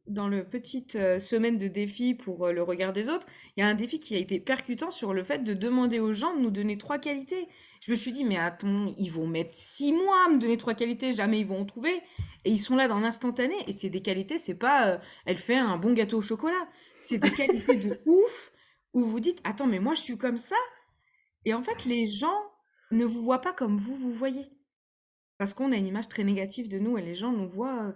dans le petite euh, semaine de défi pour euh, le regard des autres, il y a un défi qui a été percutant sur le fait de demander aux gens de nous donner trois qualités. Je me suis dit, mais attends, ils vont mettre six mois à me donner trois qualités, jamais ils vont en trouver. Et ils sont là dans l'instantané. Et c'est des qualités, c'est pas euh, elle fait un bon gâteau au chocolat. C'est des qualités de ouf où vous dites, attends, mais moi je suis comme ça. Et en fait, les gens ne vous voient pas comme vous vous voyez. Parce qu'on a une image très négative de nous et les gens nous voient euh,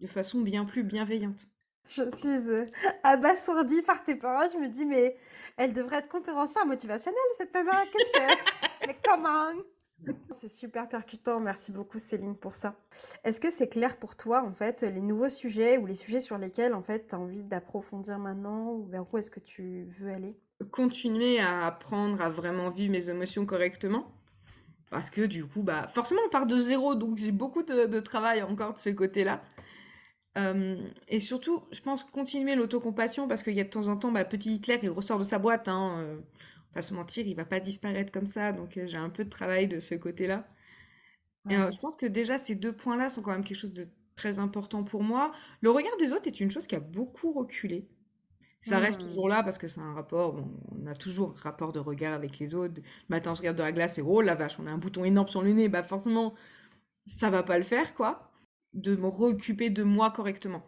de façon bien plus bienveillante. Je suis euh, abasourdie par tes paroles. Je me dis, mais elle devrait être conférencière motivationnelle, cette nana. Qu'est-ce que. Mais comment? C'est super percutant. Merci beaucoup, Céline, pour ça. Est-ce que c'est clair pour toi, en fait, les nouveaux sujets ou les sujets sur lesquels, en fait, tu as envie d'approfondir maintenant ou vers où est-ce que tu veux aller? Continuer à apprendre à vraiment vivre mes émotions correctement. Parce que du coup, bah, forcément, on part de zéro, donc j'ai beaucoup de, travail encore de ce côté-là. Euh, et surtout, je pense continuer l'autocompassion parce qu'il y a de temps en temps, bah, petit Hitler, il ressort de sa boîte. Hein, euh, va se mentir, il va pas disparaître comme ça. Donc euh, j'ai un peu de travail de ce côté-là. Et euh, je pense que déjà, ces deux points-là sont quand même quelque chose de très important pour moi. Le regard des autres est une chose qui a beaucoup reculé. Ça reste Hmm. toujours là parce que c'est un rapport, bon, on a toujours un rapport de regard avec les autres. Matin, on se regarde dans la glace et oh la vache, on a un bouton énorme sur le nez, bah forcément, ça va pas le faire, quoi. De me réoccuper de moi correctement.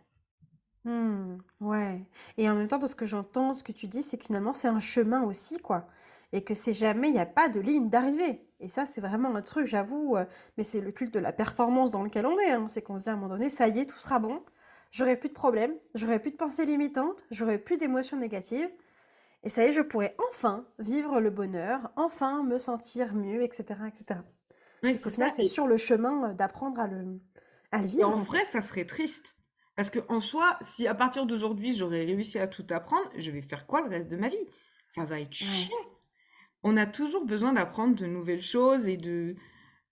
Hmm, ouais. Et en même temps, de ce que j'entends, ce que tu dis, c'est que finalement, c'est un chemin aussi, quoi. et que c'est jamais, il n'y a pas de ligne d'arrivée. Et ça, c'est vraiment un truc, j'avoue, euh, mais c'est le culte de la performance dans lequel on est. hein. C'est qu'on se dit à un moment donné, ça y est, tout sera bon. J'aurai plus de problèmes, j'aurai plus de pensées limitantes, j'aurai plus d'émotions négatives. Et ça y est, je pourrai enfin vivre le bonheur, enfin me sentir mieux, etc., etc. Oui, Et qu'au c'est final, ça. c'est Et, sur le chemin euh, d'apprendre à le, à le et vivre, en en vrai, fait. ça serait triste. Parce que en soi, si à partir d'aujourd'hui, j'aurais réussi à tout apprendre, je vais faire quoi le reste de ma vie? Ça va être Ouais. chiant. On a toujours besoin d'apprendre de nouvelles choses et de,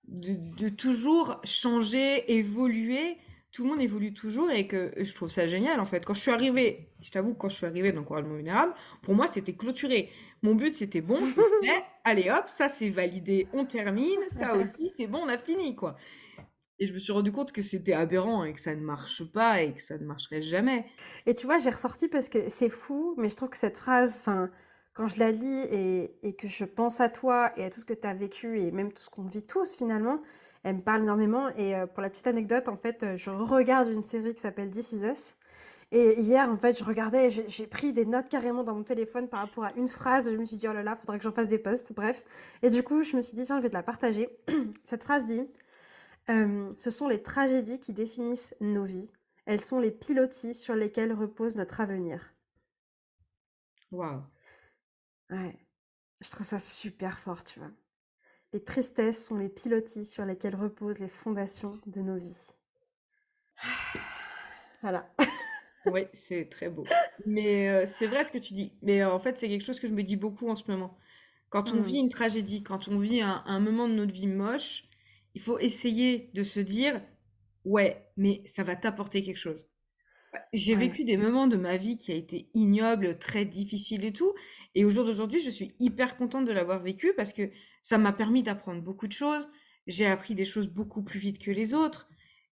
de, de toujours changer, évoluer. Tout le monde évolue toujours et que je trouve ça génial en fait. Quand je suis arrivée, je t'avoue, quand je suis arrivée dans Coralement Vulnérable, pour moi c'était clôturé. Mon but c'était bon, c'est fait, allez hop, ça c'est validé, on termine, ça aussi c'est bon, on a fini quoi. Et je me suis rendu compte que c'était aberrant et que ça ne marche pas et que ça ne marcherait jamais. Et tu vois, j'ai ressorti parce que c'est fou, mais je trouve que cette phrase, enfin, quand je la lis et, que je pense à toi et à tout ce que tu as vécu et même tout ce qu'on vit tous finalement, elle me parle énormément. Et euh, pour la petite anecdote, en fait, euh, je regarde une série qui s'appelle This Is Us. Et hier, en fait, je regardais, j'ai pris des notes carrément dans mon téléphone par rapport à une phrase. Je me suis dit, oh là là, faudrait que j'en fasse des posts, bref. Et du coup, je me suis dit, tiens, je vais te la partager. Cette phrase dit, euh, ce sont les tragédies qui définissent nos vies. Elles sont les pilotis sur lesquels repose notre avenir. Waouh. Ouais, je trouve ça super fort, tu vois. Les tristesses sont les pilotis sur lesquels reposent les fondations de nos vies. Voilà. Oui, c'est très beau. Mais euh, c'est vrai ce que tu dis. Mais euh, en fait, c'est quelque chose que je me dis beaucoup en ce moment. Quand on vit Hmm, une tragédie, quand on vit un, un moment de notre vie moche, il faut essayer de se dire, ouais, mais ça va t'apporter quelque chose. J'ai Ouais, vécu des moments de ma vie qui a été ignoble, très difficile et tout. Et au jour d'aujourd'hui, je suis hyper contente de l'avoir vécu parce que ça m'a permis d'apprendre beaucoup de choses. J'ai appris des choses beaucoup plus vite que les autres.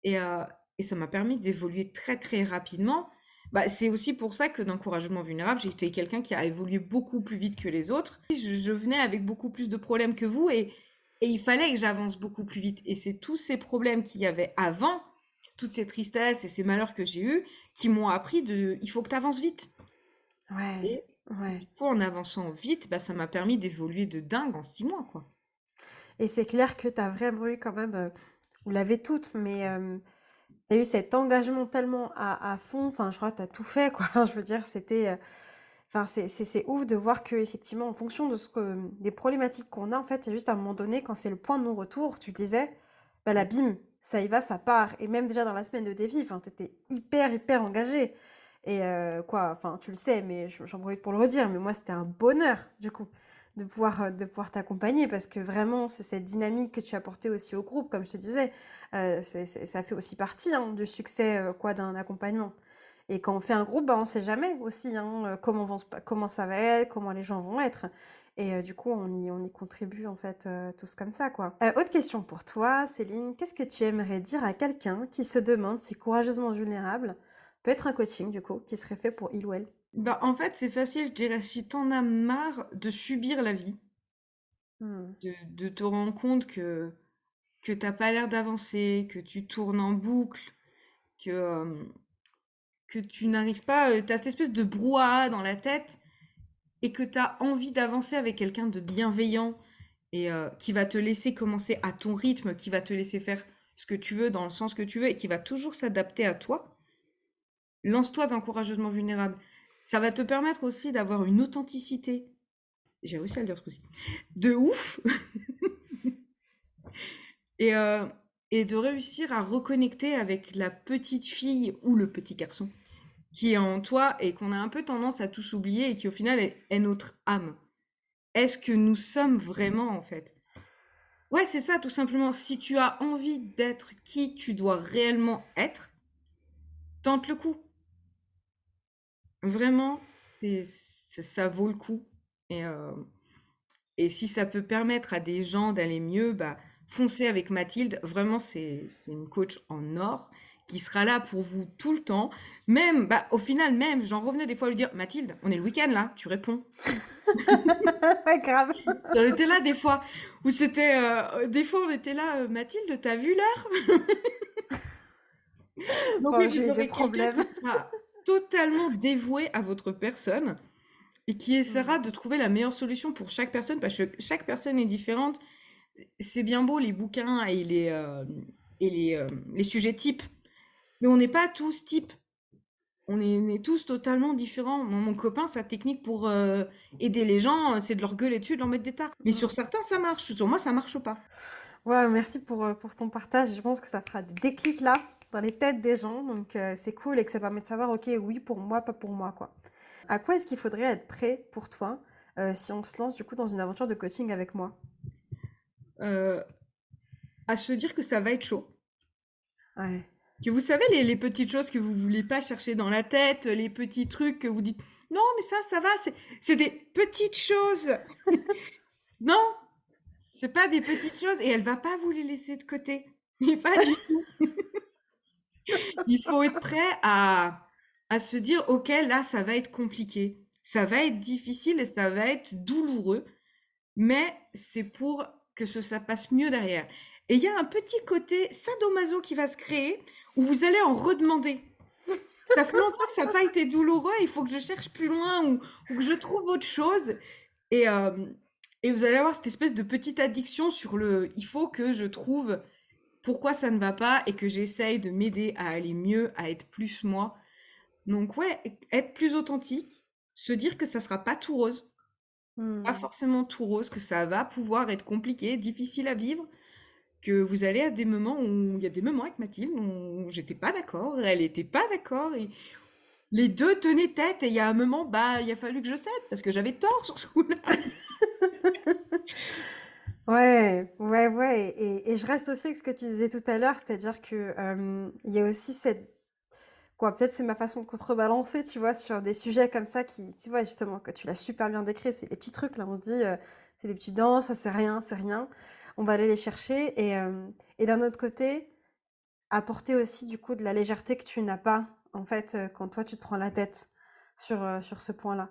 Et, euh, et ça m'a permis d'évoluer très très rapidement. Bah, c'est aussi pour ça que d'encouragement vulnérable, j'ai été quelqu'un qui a évolué beaucoup plus vite que les autres. Je, je venais avec beaucoup plus de problèmes que vous et, et il fallait que j'avance beaucoup plus vite. Et c'est tous ces problèmes qu'il y avait avant, toutes ces tristesses et ces malheurs que j'ai eus, qui m'ont appris de il faut que tu avances vite. ouais, Et ouais. du coup, en avançant vite, bah, ça m'a permis d'évoluer de dingue en six mois, quoi. Et c'est clair que tu as vraiment eu quand même, euh, vous l'avez toutes, mais euh, tu as eu cet engagement tellement à, à fond. Enfin, je crois que tu as tout fait, quoi. Je veux dire, c'était. euh, Enfin, c'est ouf de voir que, effectivement, en fonction de ce que, des problématiques qu'on a, en fait, il y a juste à un moment donné, quand c'est le point de non-retour, tu disais, bah là, bim, ça y va, ça part. Et même déjà dans la semaine de défi, enfin, t'étais hyper, hyper engagé. Et euh, quoi, enfin, tu le sais, mais je- j'en profite pour le redire, mais moi, c'était un bonheur, du coup, de pouvoir, euh, de pouvoir t'accompagner, parce que vraiment, c'est cette dynamique que tu as apportée aussi au groupe, comme je te disais, euh, ça fait aussi partie, hein, du succès, quoi, d'un accompagnement. Et quand on fait un groupe, bah, on sait jamais aussi hein, euh, comment, vont comment ça va être, comment les gens vont être. Et euh, du coup, on y, on y contribue en fait euh, tous comme ça, quoi. Euh, autre question pour toi, Céline. Qu'est-ce que tu aimerais dire à quelqu'un qui se demande si courageusement vulnérable peut être un coaching, du coup, qui serait fait pour il ou elle? Bah, en fait, c'est facile, je dirais, si t'en as marre de subir la vie, Hmm. de, de te rendre compte que, que t'as pas l'air d'avancer, que tu tournes en boucle, que, que tu n'arrives pas, euh, t'as cette espèce de brouhaha dans la tête et que t'as envie d'avancer avec quelqu'un de bienveillant et euh, qui va te laisser commencer à ton rythme, qui va te laisser faire ce que tu veux dans le sens que tu veux et qui va toujours s'adapter à toi, lance-toi dans Courageusement Vulnérable. Ça va te permettre aussi d'avoir une authenticité, j'ai réussi à le dire ce coup-ci, de ouf euh, et de réussir à reconnecter avec la petite fille ou le petit garçon qui est en toi et qu'on a un peu tendance à tous oublier et qui au final est, notre âme. Est-ce que nous sommes vraiment en fait? Ouais, c'est ça tout simplement. Si tu as envie d'être qui tu dois réellement être, tente le coup. Vraiment, c'est, ça vaut le coup. Et, euh, et si ça peut permettre à des gens d'aller mieux, bah, foncez avec Mathilde. Vraiment, c'est une coach en or qui sera là pour vous tout le temps. Même, bah, au final, même, j'en revenais des fois à lui dire, Mathilde, on est le week-end là, tu réponds. Ouais, grave. On était là des fois, où c'était, euh, des fois on était là, euh, Mathilde, t'as vu l'heure? Donc Bon, oui, j'ai des problèmes. totalement dévoué à votre personne et qui essaiera Mmh. de trouver la meilleure solution pour chaque personne parce que chaque personne est différente. C'est bien beau les bouquins et les, euh, et les, les sujets types, mais on n'est pas tous types. On est, on est tous totalement différents. Mon copain, sa technique pour euh, aider les gens, euh, c'est de leur gueuler dessus, de leur mettre des tartes. Mais sur certains, ça marche. Sur moi, ça marche pas. Ouais, merci pour, euh, pour ton partage. Je pense que ça fera des déclics là dans les têtes des gens. Donc euh, c'est cool et que ça permet de savoir, ok, oui pour moi, pas pour moi, quoi. À quoi est-ce qu'il faudrait être prêt pour toi euh, si on se lance du coup dans une aventure de coaching avec moi? À se dire que ça va être chaud. Ouais. Que vous savez, les, les petites choses que vous voulez pas chercher dans la tête, les petits trucs que vous dites, non, mais ça, ça va, c'est, des petites choses. non, c'est pas des petites choses et elle va pas vous les laisser de côté. Mais pas du tout. Il faut être prêt à, à se dire, ok, là, ça va être compliqué. Ça va être difficile et ça va être douloureux, mais c'est pour que ça passe mieux derrière. Et il y a un petit côté sadomaso qui va se créer où vous allez en redemander. Ça fait longtemps que ça n'a pas été douloureux, il faut que je cherche plus loin ou, ou que je trouve autre chose. Et, euh, et vous allez avoir cette espèce de petite addiction sur le il faut que je trouve pourquoi ça ne va pas et que j'essaye de m'aider à aller mieux, à être plus moi. Donc ouais, être plus authentique, se dire que ça sera pas tout rose, pas Hmm. forcément tout rose, que ça va pouvoir être compliqué, difficile à vivre, que vous allez à des moments où il y a des moments avec Mathilde où j'étais pas d'accord, elle était pas d'accord les deux tenaient tête et il y a un moment bah il a fallu que je cède parce que j'avais tort sur ce coup-là. Ouais, ouais, ouais. Et, je reste aussi avec ce que tu disais tout à l'heure, c'est-à-dire que euh, il y a aussi cette quoi, peut-être c'est ma façon de contrebalancer, tu vois, sur des sujets comme ça qui, tu vois, justement, que tu l'as super bien décrit, c'est des petits trucs là, on dit, euh, c'est des petits dents, ça c'est rien, c'est rien. On va aller les chercher et, euh, et d'un autre côté, apporter aussi du coup de la légèreté que tu n'as pas en fait euh, quand toi tu te prends la tête sur, euh, ce point-là.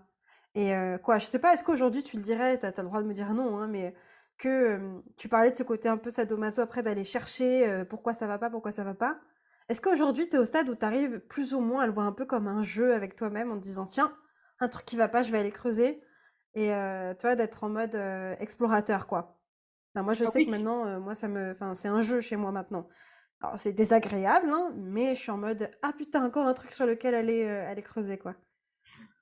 Et quoi, je sais pas, est-ce qu'aujourd'hui tu le dirais, t'as, t'as le droit de me dire non, hein, mais que tu parlais de ce côté un peu sadomaso après d'aller chercher pourquoi ça va pas, pourquoi ça va pas. Est-ce qu'aujourd'hui tu es au stade où tu arrives plus ou moins à le voir un peu comme un jeu avec toi-même en te disant tiens, un truc qui va pas, je vais aller creuser et toi d'être en mode explorateur quoi? Enfin, moi je Ah sais que maintenant, euh, moi ça me, enfin c'est un jeu chez moi maintenant. Alors c'est désagréable, hein, mais je suis en mode ah putain encore un truc sur lequel aller, euh, aller creuser quoi.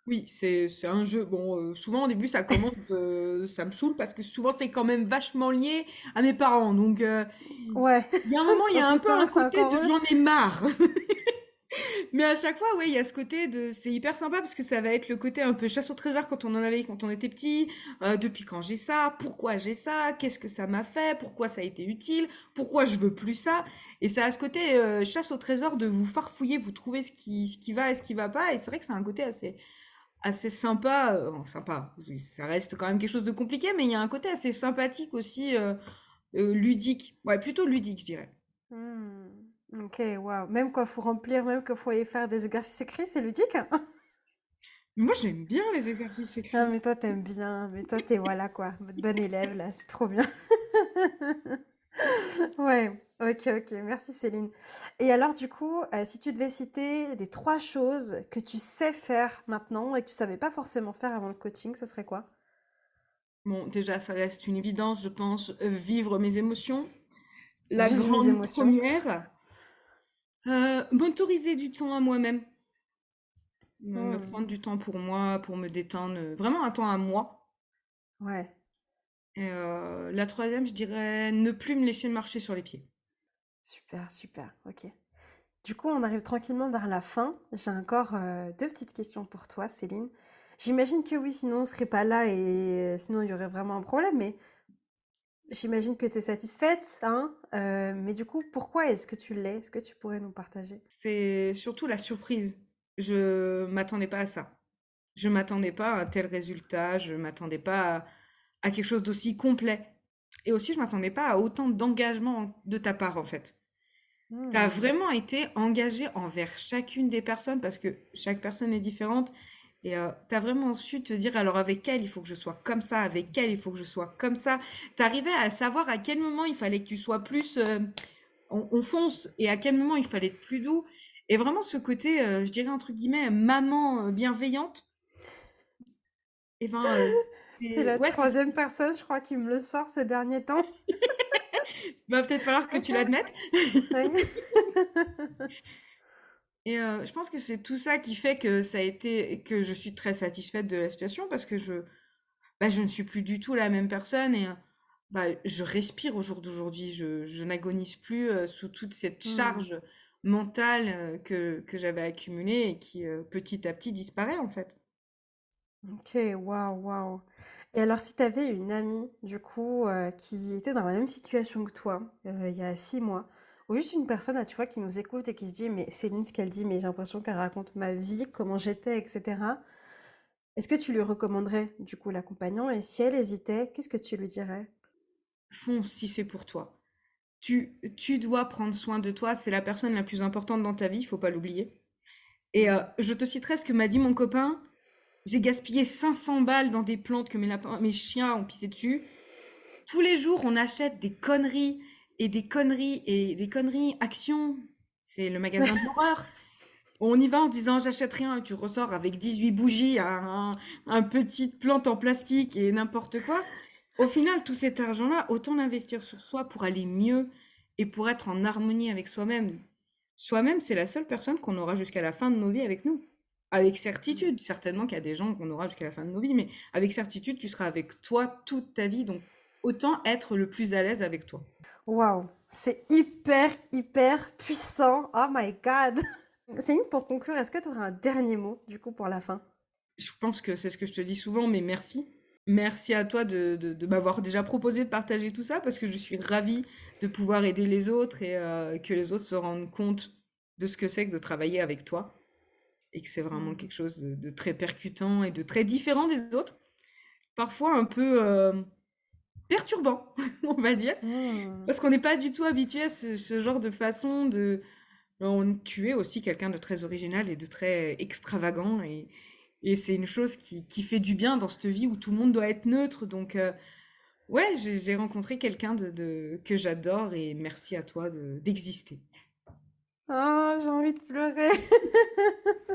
oui, c'est un jeu. Bon, euh, souvent au début ça commence, euh, ça me saoule parce que souvent c'est quand même vachement lié à mes parents. Donc euh, Ouais, il y a un moment, il y oh a un peu putain, un c'est côté de j'en ai marre. Mais à chaque fois, ouais, il y a ce côté de c'est hyper sympa parce que ça va être le côté un peu chasse au trésor quand on en avait quand on était petit. Euh, depuis quand j'ai ça? Pourquoi j'ai ça? Qu'est-ce que ça m'a fait? Pourquoi ça a été utile? Pourquoi je veux plus ça? Et ça a ce côté euh, chasse au trésor de vous farfouiller, vous trouver ce qui, ce qui va et ce qui va pas. Et c'est vrai que c'est un côté assez, assez sympa. euh, sympa, ça reste quand même quelque chose de compliqué, mais il y a un côté assez sympathique aussi, ludique. Ouais, plutôt ludique, je dirais. Hmm, Ok, waouh. Même quand il faut remplir, même quand il faut aller faire des exercices écrits, c'est ludique. hein? Moi, j'aime bien les exercices Ah, écrits. mais toi, t'aimes bien. Mais toi, t'es voilà quoi. Votre bon élève là, c'est trop bien. Ouais, ok, ok. Merci Céline. Et alors, du coup, euh, si tu devais citer des trois choses que tu sais faire maintenant et que tu savais pas forcément faire avant le coaching, ce serait quoi? Bon, déjà, ça reste une évidence, je pense, euh, vivre mes émotions. La Vivre mes grande émotions. première, euh, m'autoriser du temps à moi-même, me, me Hmm, prendre du temps pour moi, pour me détendre, vraiment un temps à moi. Ouais, Et euh, la troisième, je dirais ne plus me laisser marcher sur les pieds. super, super. Ok. Du coup, on arrive tranquillement vers la fin. J'ai encore euh, deux petites questions pour toi, Céline. J'imagine que oui, sinon on serait pas là et sinon il y aurait vraiment un problème, mais j'imagine que tu es satisfaite, hein? Euh, mais du coup, pourquoi est-ce que tu l'es? Est-ce que tu pourrais nous partager? C'est surtout la surprise. Je m'attendais pas à ça. Je m'attendais pas à un tel résultat. Je m'attendais pas à, à quelque chose d'aussi complet. Et aussi, je m'attendais pas à autant d'engagement de ta part, en fait. Tu as vraiment été engagé envers chacune des personnes parce que chaque personne est différente. Et tu as vraiment su te dire, alors avec elle, il faut que je sois comme ça, avec elle, il faut que je sois comme ça. Tu arrivais à savoir à quel moment il fallait que tu sois plus, euh, on, on fonce, et à quel moment il fallait être plus doux. Et vraiment ce côté, euh, je dirais entre guillemets, maman euh, bienveillante, Et ben, heu, C'est la ouais, troisième personne, je crois, qui me le sort ces derniers temps. va peut-être falloir que tu l'admettes. Et je pense que c'est tout ça qui fait que ça a été que je suis très satisfaite de la situation parce que je bah, je ne suis plus du tout la même personne et bah, je respire au jour d'aujourd'hui. Je je n'agonise plus, sous toute cette Mmh. charge mentale, que que j'avais accumulée et qui, petit à petit disparaît, en fait. OK, waouh, waouh. Et alors si tu avais une amie, du coup, qui était dans la même situation que toi, il y a 6 mois, ou juste une personne, là, tu vois, qui nous écoute et qui se dit: «Mais Céline, ce qu'elle dit, mais j'ai l'impression qu'elle raconte ma vie, comment j'étais et cetera». Est-ce que tu lui recommanderais, du coup, l'accompagnant? Et si elle hésitait, qu'est-ce que tu lui dirais? Fonce si c'est pour toi. Tu tu dois prendre soin de toi, c'est la personne la plus importante dans ta vie, il faut pas l'oublier. Et Mmh. je te citerai ce que m'a dit mon copain: «J'ai gaspillé 500 balles dans des plantes que mes lapins mes chiens ont pissé dessus. Tous les jours, on achète des conneries et des conneries et des conneries Action, c'est le magasin de l'horreur. On y va en disant j'achète rien et tu ressors avec 18 bougies, un, un petite plante en plastique et n'importe quoi. Au final, tout cet argent-là, autant l'investir sur soi pour aller mieux et pour être en harmonie avec soi-même. Soi-même, c'est la seule personne qu'on aura jusqu'à la fin de nos vies avec nous. Avec certitude, certainement qu'il y a des gens qu'on aura jusqu'à la fin de nos vies, mais avec certitude, tu seras avec toi toute ta vie. Donc, autant être le plus à l'aise avec toi. Waouh, c'est hyper, hyper puissant. Oh my God. Céline, pour conclure, est-ce que tu aurais un dernier mot, du coup, pour la fin? Je pense que c'est ce que je te dis souvent, mais merci. Merci à toi de, de, de m'avoir déjà proposé de partager tout ça parce que je suis ravie de pouvoir aider les autres et euh, que les autres se rendent compte de ce que c'est que de travailler avec toi et que c'est vraiment quelque chose de, de très percutant et de très différent des autres. Parfois un peu euh, perturbant, on va dire, Mmh. parce qu'on n'est pas du tout habitué à ce, ce genre de façon de... On, tu es aussi quelqu'un de très original et de très extravagant et, et c'est une chose qui, qui fait du bien dans cette vie où tout le monde doit être neutre. Donc, euh, ouais, j'ai rencontré quelqu'un de, de- que j'adore et merci à toi de- d'exister. Oh, j'ai envie de pleurer.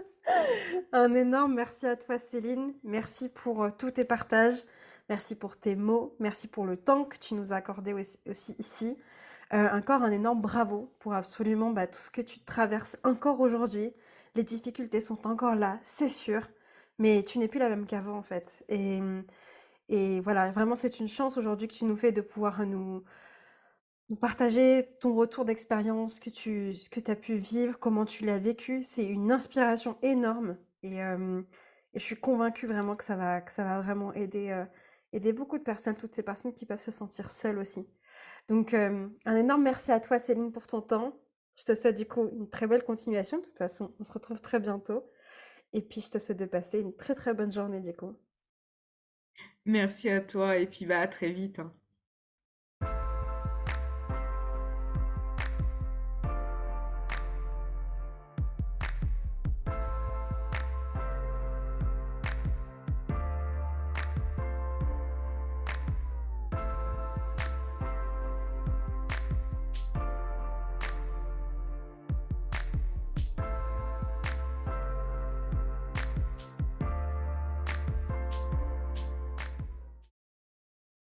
Un énorme merci à toi, Céline. Merci pour euh, tous tes partages. Merci pour tes mots. Merci pour le temps que tu nous as accordé aussi, ici. Euh, encore un énorme bravo pour absolument bah, tout ce que tu traverses encore aujourd'hui. Les difficultés sont encore là, c'est sûr. Mais tu n'es plus la même qu'avant, en fait. Et, voilà, vraiment, c'est une chance aujourd'hui que tu nous fais de pouvoir nous, partager ton retour d'expérience, que tu, ce que tu as pu vivre, comment tu l'as vécu. C'est une inspiration énorme. Et, euh, je suis convaincue vraiment que ça va, que ça va vraiment aider, euh, aider beaucoup de personnes, toutes ces personnes qui peuvent se sentir seules aussi. Donc, euh, un énorme merci à toi, Céline, pour ton temps. Je te souhaite du coup une très belle continuation. De toute façon, on se retrouve très bientôt. Et puis, je te souhaite de passer une très très bonne journée, du coup. Merci à toi et puis bah, à très vite. hein.